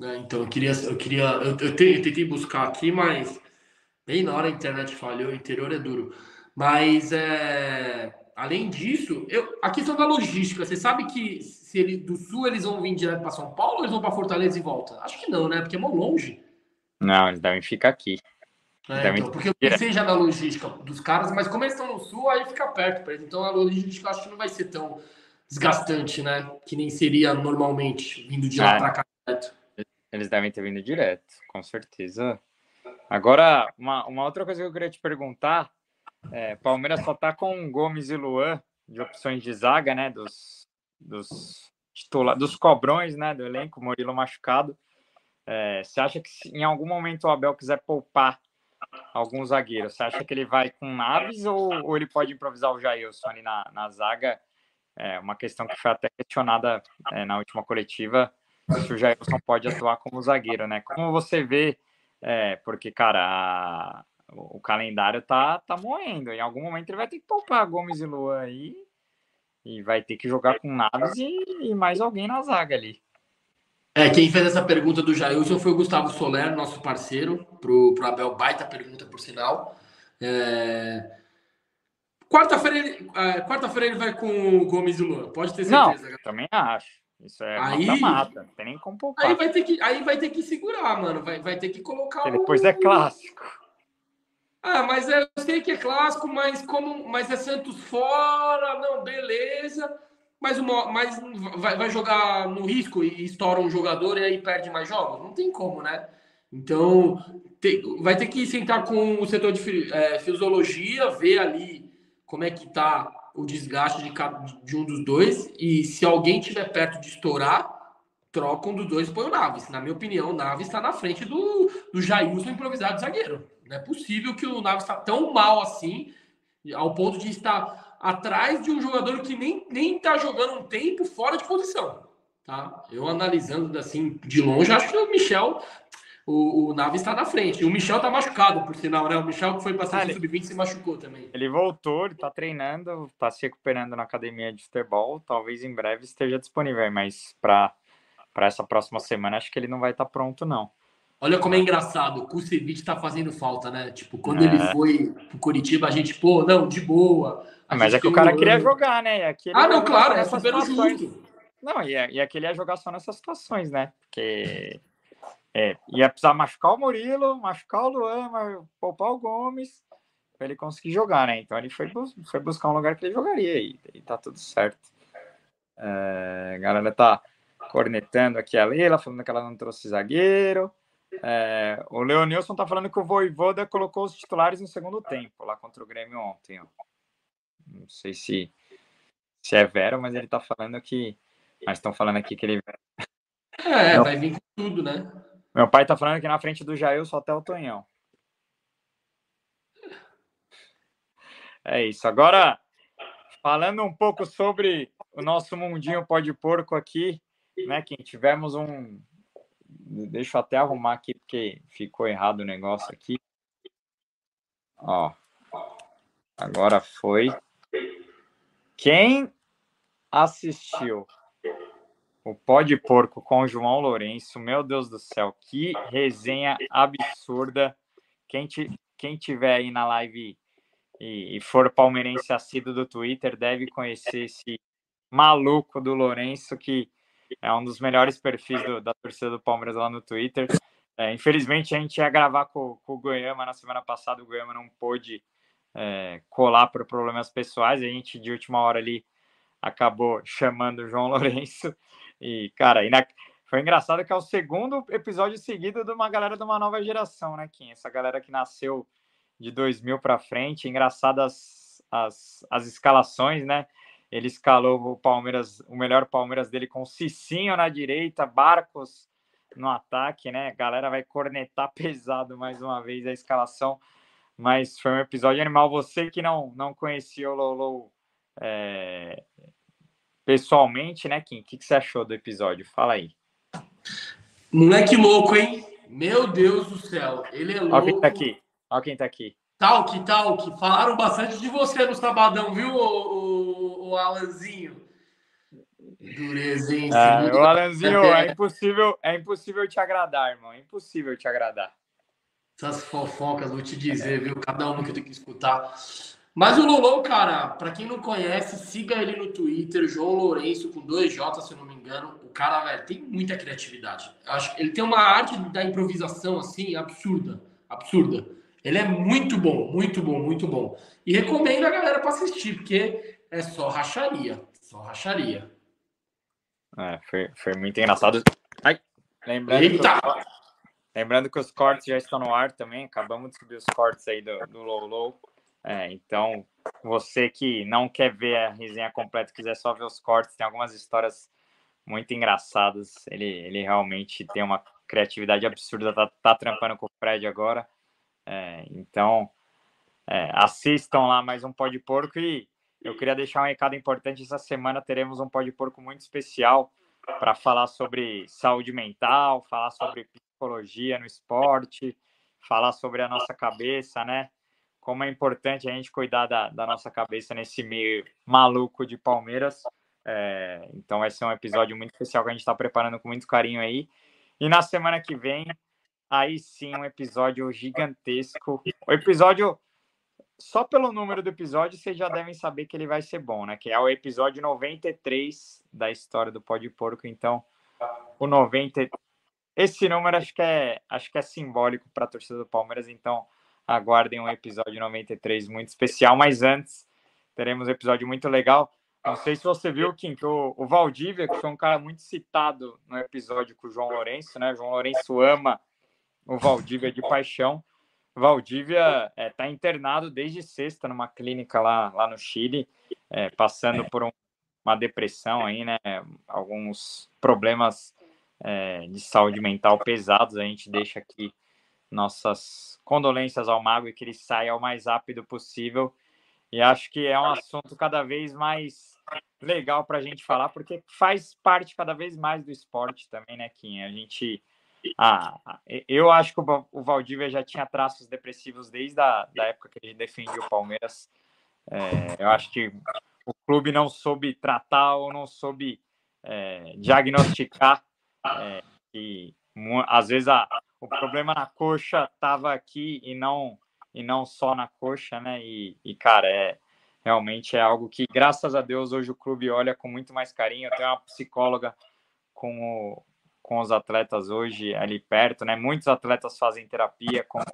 É, então, eu queria. Eu, queria eu, eu, te, eu, tentei buscar aqui, mas bem na hora a internet falhou, o interior é duro. Mas, é, além disso, eu, a questão da logística, você sabe que se ele, do sul eles vão vir direto para São Paulo ou eles vão para Fortaleza e volta? Acho que não, né? Porque é muito longe. Não, eles devem ficar aqui. É, então, porque eu pensei já na logística dos caras, mas como eles estão no sul, aí fica perto para eles. Então a logística acho que não vai ser tão desgastante, né? Que nem seria normalmente, vindo de lá é. para cá direto. Eles devem ter vindo direto, com certeza. Agora, uma, uma outra coisa que eu queria te perguntar: é, Palmeiras só tá com Gomes e Luan de opções de zaga, né? Dos, dos, titula, dos cobrões, né? Do elenco, Murilo machucado. É, você acha que se em algum momento o Abel quiser poupar algum zagueiro, você acha que ele vai com Naves ou, ou ele pode improvisar o Jailson ali na, na zaga é uma questão que foi até questionada é, na última coletiva, se o Jailson pode atuar como zagueiro, né? Como você vê, é, porque, cara, a, o calendário tá, tá moendo. Em algum momento ele vai ter que poupar Gomes e Luan aí e vai ter que jogar com Naves e, e, mais alguém na zaga ali. É, quem fez essa pergunta do Jailson foi o Gustavo Soler, nosso parceiro, pro, pro Abel Baita pergunta, por sinal. É, Quarta-feira ele, uh, quarta ele vai com o Gomes e Luan, pode ter certeza. Não, também acho. Isso é aí, mata, não tem nem como poupar. Aí vai ter que, aí vai ter que segurar, mano. Vai, vai ter que colocar Porque depois o... é clássico. Ah, mas eu sei que é clássico, mas como mas é Santos fora, não, beleza. mas, uma, mas vai, vai jogar no risco e estoura um jogador e aí perde mais jogos? Não tem como, né? Então, tem, vai ter que sentar com o setor de é, fisiologia, ver ali como é que tá o desgaste de, de um dos dois e se alguém tiver perto de estourar, troca um dos dois e põe o Naves. Na minha opinião, o Naves está na frente do, do Jailson improvisado zagueiro. Não é possível que o Naves está tão mal assim, ao ponto de estar atrás de um jogador que nem, nem tá jogando um tempo fora de posição. Tá? Eu analisando assim de longe, acho que o Michel, o, o está na frente. O Michel tá machucado, por sinal, né? O Michel que foi para ah, sub-20 se machucou também. Ele voltou, ele tá treinando, tá se recuperando na academia de futebol. Talvez em breve esteja disponível, mas para para essa próxima semana acho que ele não vai estar tá pronto, não. Olha como é engraçado, o Kusevich tá fazendo falta, né? Tipo, quando é. ele foi pro Curitiba, a gente, pô, não, de boa. Mas é que o cara queria jogar, né? Aqui ah, não, claro, é super justo. Não, e, é, e aqui ele ia jogar só nessas situações, né? Porque é, ia precisar machucar o Murilo, machucar o Luan, poupar o Gomes, para ele conseguir jogar, né? Então ele foi, foi buscar um lugar que ele jogaria e, e tá tudo certo. É, a galera tá cornetando aqui a Leila, falando que ela não trouxe zagueiro. É, o Leonilson tá falando que o Voivoda colocou os titulares no segundo tempo, lá contra o Grêmio ontem. Ó. Não sei se, se é vero, mas ele tá falando que. Mas estão falando aqui que ele. É, Meu... vai vir com tudo, né? Meu pai tá falando que na frente do Jair só até o Tonhão. É isso. Agora, falando um pouco sobre o nosso mundinho pó de porco aqui, né? Que tivemos um. Deixa eu até arrumar aqui, porque ficou errado o negócio aqui. Ó. Agora foi. Quem assistiu o Pó de Porco com João Lourenço, meu Deus do céu, que resenha absurda. Quem, quem tiver aí na live e, e for palmeirense assíduo do Twitter deve conhecer esse maluco do Lourenço, que é um dos melhores perfis do, da torcida do Palmeiras lá no Twitter. É, infelizmente, a gente ia gravar com, com, o Goiama na semana passada, o Goiama não pôde é, colar por problemas pessoais. A gente, de última hora ali, acabou chamando o João Lourenço. E, cara, e na... foi engraçado que é o segundo episódio seguido de uma galera de uma nova geração, né, Kim? Essa galera que nasceu de 2000 para frente. Engraçado as, as, as escalações, né? Ele escalou o Palmeiras, o melhor Palmeiras dele com Cicinho na direita, Barcos no ataque, né? A galera vai cornetar pesado mais uma vez a escalação mas foi um episódio animal. Você que não, não conhecia o Lolo é, pessoalmente, né, Kim? O que, que você achou do episódio? Fala aí. Moleque louco, hein? Meu Deus do céu, ele é louco. Olha quem tá aqui. Olha quem tá aqui. Talk, Talk. Falaram bastante de você no sabadão, viu, o, o, o Alanzinho? Dureza, hein? É, o Alanzinho, é impossível, é impossível te agradar, irmão. É impossível te agradar. Essas fofocas, vou te dizer, viu? Cada um que eu tenho que escutar. Mas o Lolo, cara, para quem não conhece, siga ele no Twitter, João Lourenço, com dois J, se eu não me engano. O cara, velho, tem muita criatividade. Acho que ele tem uma arte da improvisação, assim, absurda. Absurda. Ele é muito bom, muito bom, muito bom. E recomendo a galera para assistir, porque é só racharia. Só racharia. É, foi, foi muito engraçado. Ai, lembrando. Eita! Que Lembrando que os cortes já estão no ar também, acabamos de subir os cortes aí do, do Low Low. É, então, você que não quer ver a resenha completa, quiser só ver os cortes, tem algumas histórias muito engraçadas. Ele, ele realmente tem uma criatividade absurda, tá, tá trampando com o Fred agora. É, então, é, assistam lá mais um Pó de Porco e eu queria deixar um recado importante. Essa semana teremos um Pó de Porco muito especial para falar sobre saúde mental, falar sobre psicologia no esporte, falar sobre a nossa cabeça, né? Como é importante a gente cuidar da, da nossa cabeça nesse meio maluco de Palmeiras. É, então vai ser um episódio muito especial que a gente está preparando com muito carinho aí. E na semana que vem, aí sim, um episódio gigantesco. O episódio, só pelo número do episódio, vocês já devem saber que ele vai ser bom, né? Que é o episódio 93 da história do Pó de Porco. Então, o 90, esse número acho que é, acho que é simbólico para a torcida do Palmeiras, então aguardem um episódio 93 muito especial. Mas antes, teremos um episódio muito legal. Não sei se você viu, Kim, que o, o Valdívia, que foi um cara muito citado no episódio com o João Lourenço, né? João Lourenço ama o Valdívia de paixão. Valdívia está é, tá internado desde sexta numa clínica lá, lá no Chile, é, passando por um, uma depressão aí, né? Alguns problemas é, de saúde mental pesados. A gente deixa aqui nossas condolências ao Mago e que ele saia o mais rápido possível. E acho que é um assunto cada vez mais legal para a gente falar, porque faz parte cada vez mais do esporte também, né, Kim? A gente. Ah, eu acho que o Valdívia já tinha traços depressivos desde a da época que ele defendia o Palmeiras. É, eu acho que o clube não soube tratar ou não soube é, diagnosticar é, que às vezes a, o problema na coxa estava aqui e não e não só na coxa, né? E, e, cara, é realmente é algo que, graças a Deus, hoje o clube olha com muito mais carinho. Tenho uma psicóloga com, o, com os atletas hoje ali perto, né? Muitos atletas fazem terapia, como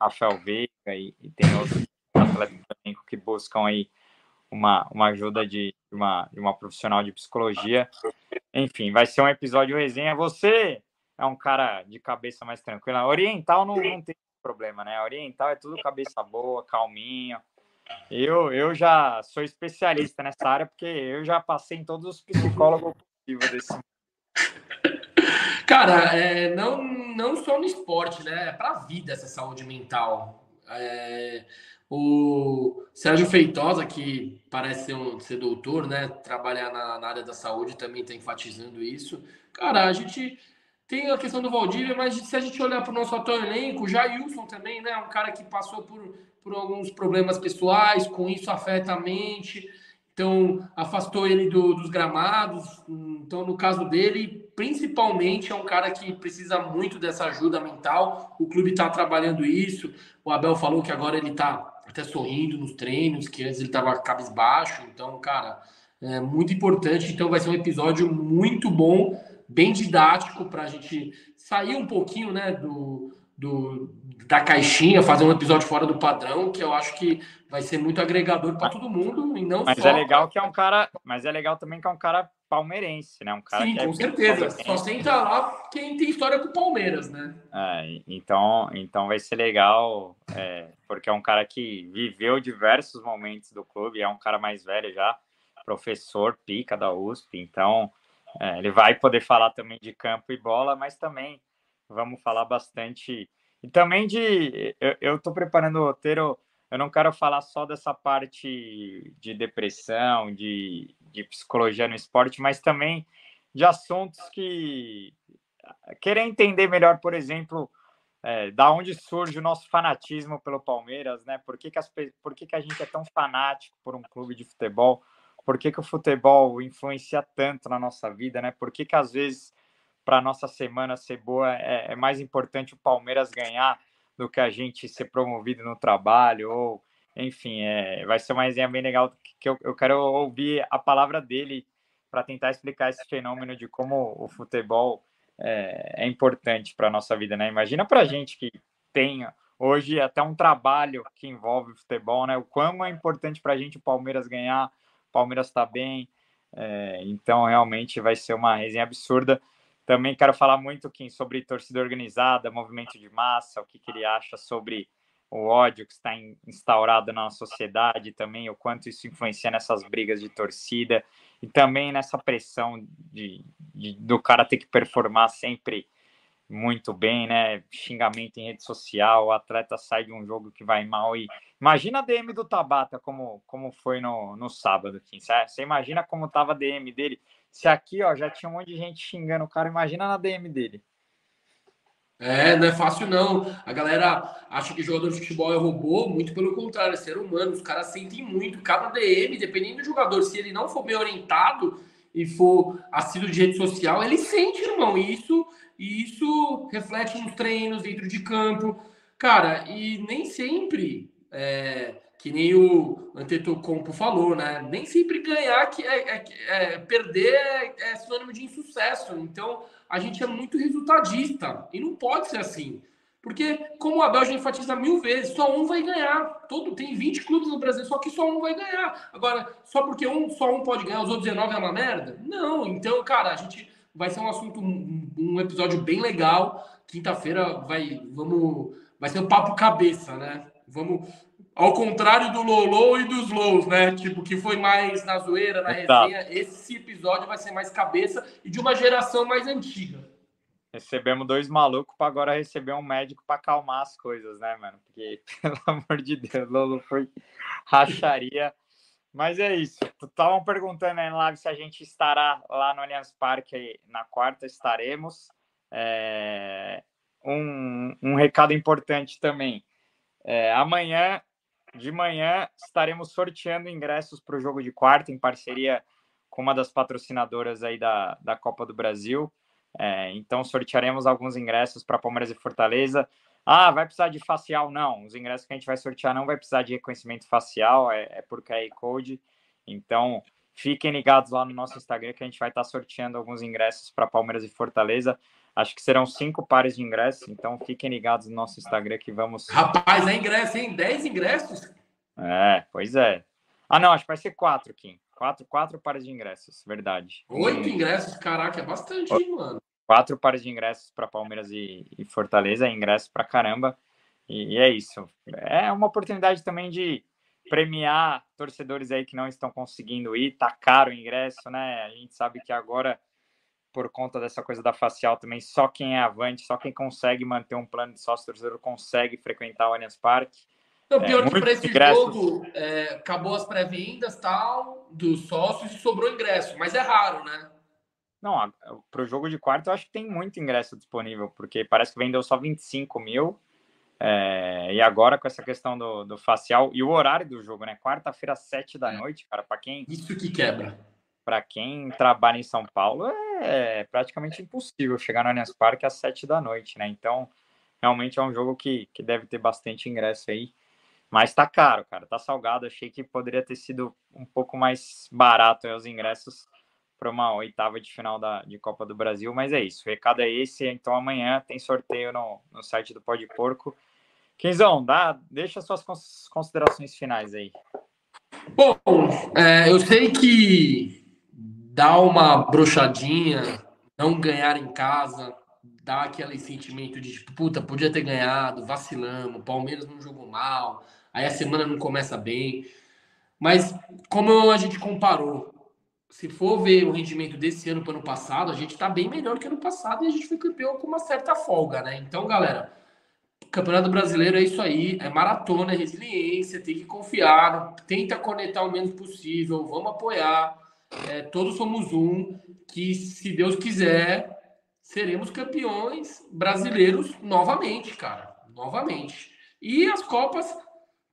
Rafael Veiga e, e tem outros atletas também que buscam aí uma, uma ajuda de uma, de uma profissional de psicologia. Enfim, vai ser um episódio resenha. Você é um cara de cabeça mais tranquila. Oriental não, não tem problema, né? Oriental é tudo cabeça boa, calminho. Eu, eu já sou especialista nessa área porque eu já passei em todos os psicólogos possíveis desse Cara, é, não, não só no esporte, né? É pra vida essa saúde mental. É, o Sérgio Feitosa, que parece ser, um, ser doutor, né? Trabalhar na, na área da saúde também está enfatizando isso. Cara, a gente tem a questão do Valdívia, mas se a gente olhar para o nosso atual elenco, o Jailson também, né? Um cara que passou por, por alguns problemas pessoais, com isso afeta a mente, então afastou ele do, dos gramados. Então, no caso dele, principalmente é um cara que precisa muito dessa ajuda mental. O clube está trabalhando isso. O Abel falou que agora ele está até sorrindo nos treinos, que antes ele estava cabisbaixo. Então, cara, é muito importante. Então, vai ser um episódio muito bom bem didático para a gente sair um pouquinho né, do, do, da caixinha, fazer um episódio fora do padrão, que eu acho que vai ser muito agregador para todo mundo e não mas só... é legal que é um cara, mas é legal também que é um cara palmeirense, né? Um cara Sim, com é certeza. Só senta lá quem tem história com o Palmeiras, né? É, então, então vai ser legal, é, porque é um cara que viveu diversos momentos do clube, é um cara mais velho já, professor pica da USP, então é, ele vai poder falar também de campo e bola, mas também vamos falar bastante. E também de. Eu estou preparando o roteiro, eu não quero falar só dessa parte de depressão, de, de psicologia no esporte, mas também de assuntos que. Querer entender melhor, por exemplo, é, da onde surge o nosso fanatismo pelo Palmeiras, né? Por que, que, as, por que, que a gente é tão fanático por um clube de futebol? Por que, que o futebol influencia tanto na nossa vida, né? Por que, que às vezes, para a nossa semana ser boa, é, é, mais importante o Palmeiras ganhar do que a gente ser promovido no trabalho, ou, enfim, é, vai ser uma resenha bem legal, que eu, eu quero ouvir a palavra dele para tentar explicar esse fenômeno de como o futebol é, é importante para a nossa vida, né? Imagina para a gente que tem hoje até um trabalho que envolve futebol, né? O quão é importante para a gente o Palmeiras ganhar, Palmeiras está bem, é, então realmente vai ser uma resenha absurda. Também quero falar muito Kim, sobre torcida organizada, movimento de massa, o que, que ele acha sobre o ódio que está instaurado na sociedade, também o quanto isso influencia nessas brigas de torcida e também nessa pressão de, de do cara ter que performar sempre muito bem, né? Xingamento em rede social, o atleta sai de um jogo que vai mal e imagina a DM do Tabata como, como foi no, no sábado, Kim. Você imagina como tava a DM dele? Se aqui, ó, já tinha um monte de gente xingando o cara, imagina na DM dele. É, não é fácil não. A galera acha que jogador de futebol é robô, muito pelo contrário, é ser humano. Os caras sentem muito. Cada DM, dependendo do jogador, se ele não for bem orientado e for assíduo de rede social, ele sente, irmão. E isso e isso reflete nos treinos, dentro de campo. Cara, e nem sempre, é, que nem o Antetokounmpo falou, né? Nem sempre ganhar, que é, é, é perder é, é, sinônimo de insucesso. Então, a gente é muito resultadista. E não pode ser assim. Porque, como o Abel já enfatiza mil vezes, só um vai ganhar. Todo, tem 20 clubes no Brasil, só que só um vai ganhar. Agora, só porque um, só um pode ganhar, os outros 19 é uma merda? Não. Então, cara, a gente vai ser um assunto, um, episódio bem legal. Quinta-feira vai, vamos, vai ser um papo cabeça, né? Vamos, ao contrário do Lolo e dos Lows, né? Tipo, que foi mais na zoeira, na resenha. Esse episódio vai ser mais cabeça e de uma geração mais antiga. Recebemos dois malucos para agora receber um médico para acalmar as coisas, né, mano? Porque, pelo amor de Deus, Lolo foi racharia. Mas é isso. Estavam perguntando aí na live se a gente estará lá no Allianz Parque na quarta. Estaremos. É... Um, um recado importante também. É, amanhã, de manhã, estaremos sorteando ingressos para o jogo de quarta, em parceria com uma das patrocinadoras aí da, da Copa do Brasil. É, então, sortearemos alguns ingressos para Palmeiras e Fortaleza. Ah, vai precisar de facial? Não, os ingressos que a gente vai sortear não vai precisar de reconhecimento facial, é, é por QR Code. Então, fiquem ligados lá no nosso Instagram que a gente vai estar sorteando alguns ingressos para Palmeiras e Fortaleza. Acho que serão cinco pares de ingressos, então fiquem ligados no nosso Instagram que vamos. Rapaz, é ingresso, hein? Dez ingressos? É, pois é. Ah, não, acho que vai ser quatro, Kim. Quatro, quatro pares de ingressos, verdade. Oito ingressos, caraca, é bastante, hein, mano? Quatro pares de ingressos para Palmeiras e, e, Fortaleza, é ingresso para caramba. E, e, é isso. É uma oportunidade também de premiar torcedores aí que não estão conseguindo ir. Tá caro o ingresso, né? A gente sabe que agora, por conta dessa coisa da facial também, só quem é avante, só quem consegue manter um plano de sócio torcedor consegue frequentar o Allianz Parque. Não, pior é, que para esse ingressos... jogo, é, acabou as pré-vendas tal, dos sócios e sobrou ingresso, mas é raro, né? Não, para o jogo de quarto eu acho que tem muito ingresso disponível, porque parece que vendeu só 25 mil. É, e agora com essa questão do, do facial e o horário do jogo, né? Quarta-feira, sete da é. noite, cara, para quem. Isso que quebra. Para quem trabalha em São Paulo, é praticamente impossível chegar no Allianz Parque às sete da noite, né? Então, realmente é um jogo que, que deve ter bastante ingresso aí. Mas tá caro, cara, tá salgado. Achei que poderia ter sido um pouco mais barato aí, os ingressos para uma oitava de final da, de Copa do Brasil. Mas é isso, o recado é esse. Então amanhã tem sorteio no, no site do Pode Porco. Quinzão, dá, deixa suas considerações finais aí. Bom, é, eu sei que dá uma brochadinha, não ganhar em casa, dá aquele sentimento de tipo, puta, podia ter ganhado, vacilamos, Palmeiras não jogou mal, aí a semana não começa bem. Mas como a gente comparou, se for ver o rendimento desse ano para o ano passado, a gente está bem melhor que ano passado e a gente foi campeão com uma certa folga, né? Então, galera, Campeonato Brasileiro é isso aí, é maratona, é resiliência, tem que confiar, tenta conectar o menos possível, vamos apoiar. É, todos somos um, que se Deus quiser, seremos campeões brasileiros novamente, cara. Novamente. E as Copas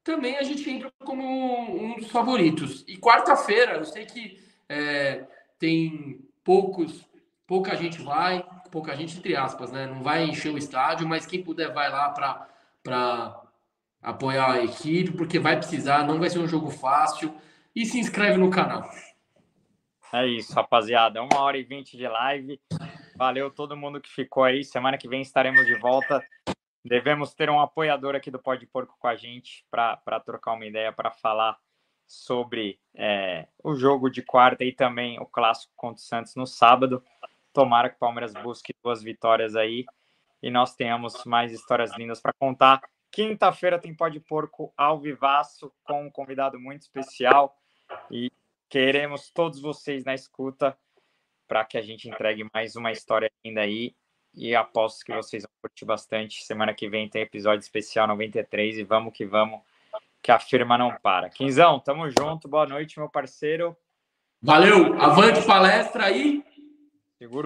também a gente entra como um dos favoritos. E quarta-feira, eu sei que é, tem poucos, pouca gente vai, pouca gente entre aspas, né? Não vai encher o estádio, mas quem puder vai lá para apoiar a equipe, porque vai precisar, não vai ser um jogo fácil. E se inscreve no canal. É isso, rapaziada. Uma hora e vinte de live. Valeu todo mundo que ficou aí. Semana que vem estaremos de volta. Devemos ter um apoiador aqui do Pode Porco com a gente para trocar uma ideia, para falar sobre é, o jogo de quarta e também o clássico contra o Santos no sábado. Tomara que o Palmeiras busque duas vitórias aí e nós tenhamos mais histórias lindas para contar. Quinta-feira tem Pode Porco ao vivaço com um convidado muito especial e queremos todos vocês na escuta para que a gente entregue mais uma história linda aí e aposto que vocês vão curtir bastante. Semana que vem tem episódio especial 93 e vamos que vamos que a firma não para. Quinzão, tamo junto, boa noite, meu parceiro. Valeu, avante palestra aí. Segura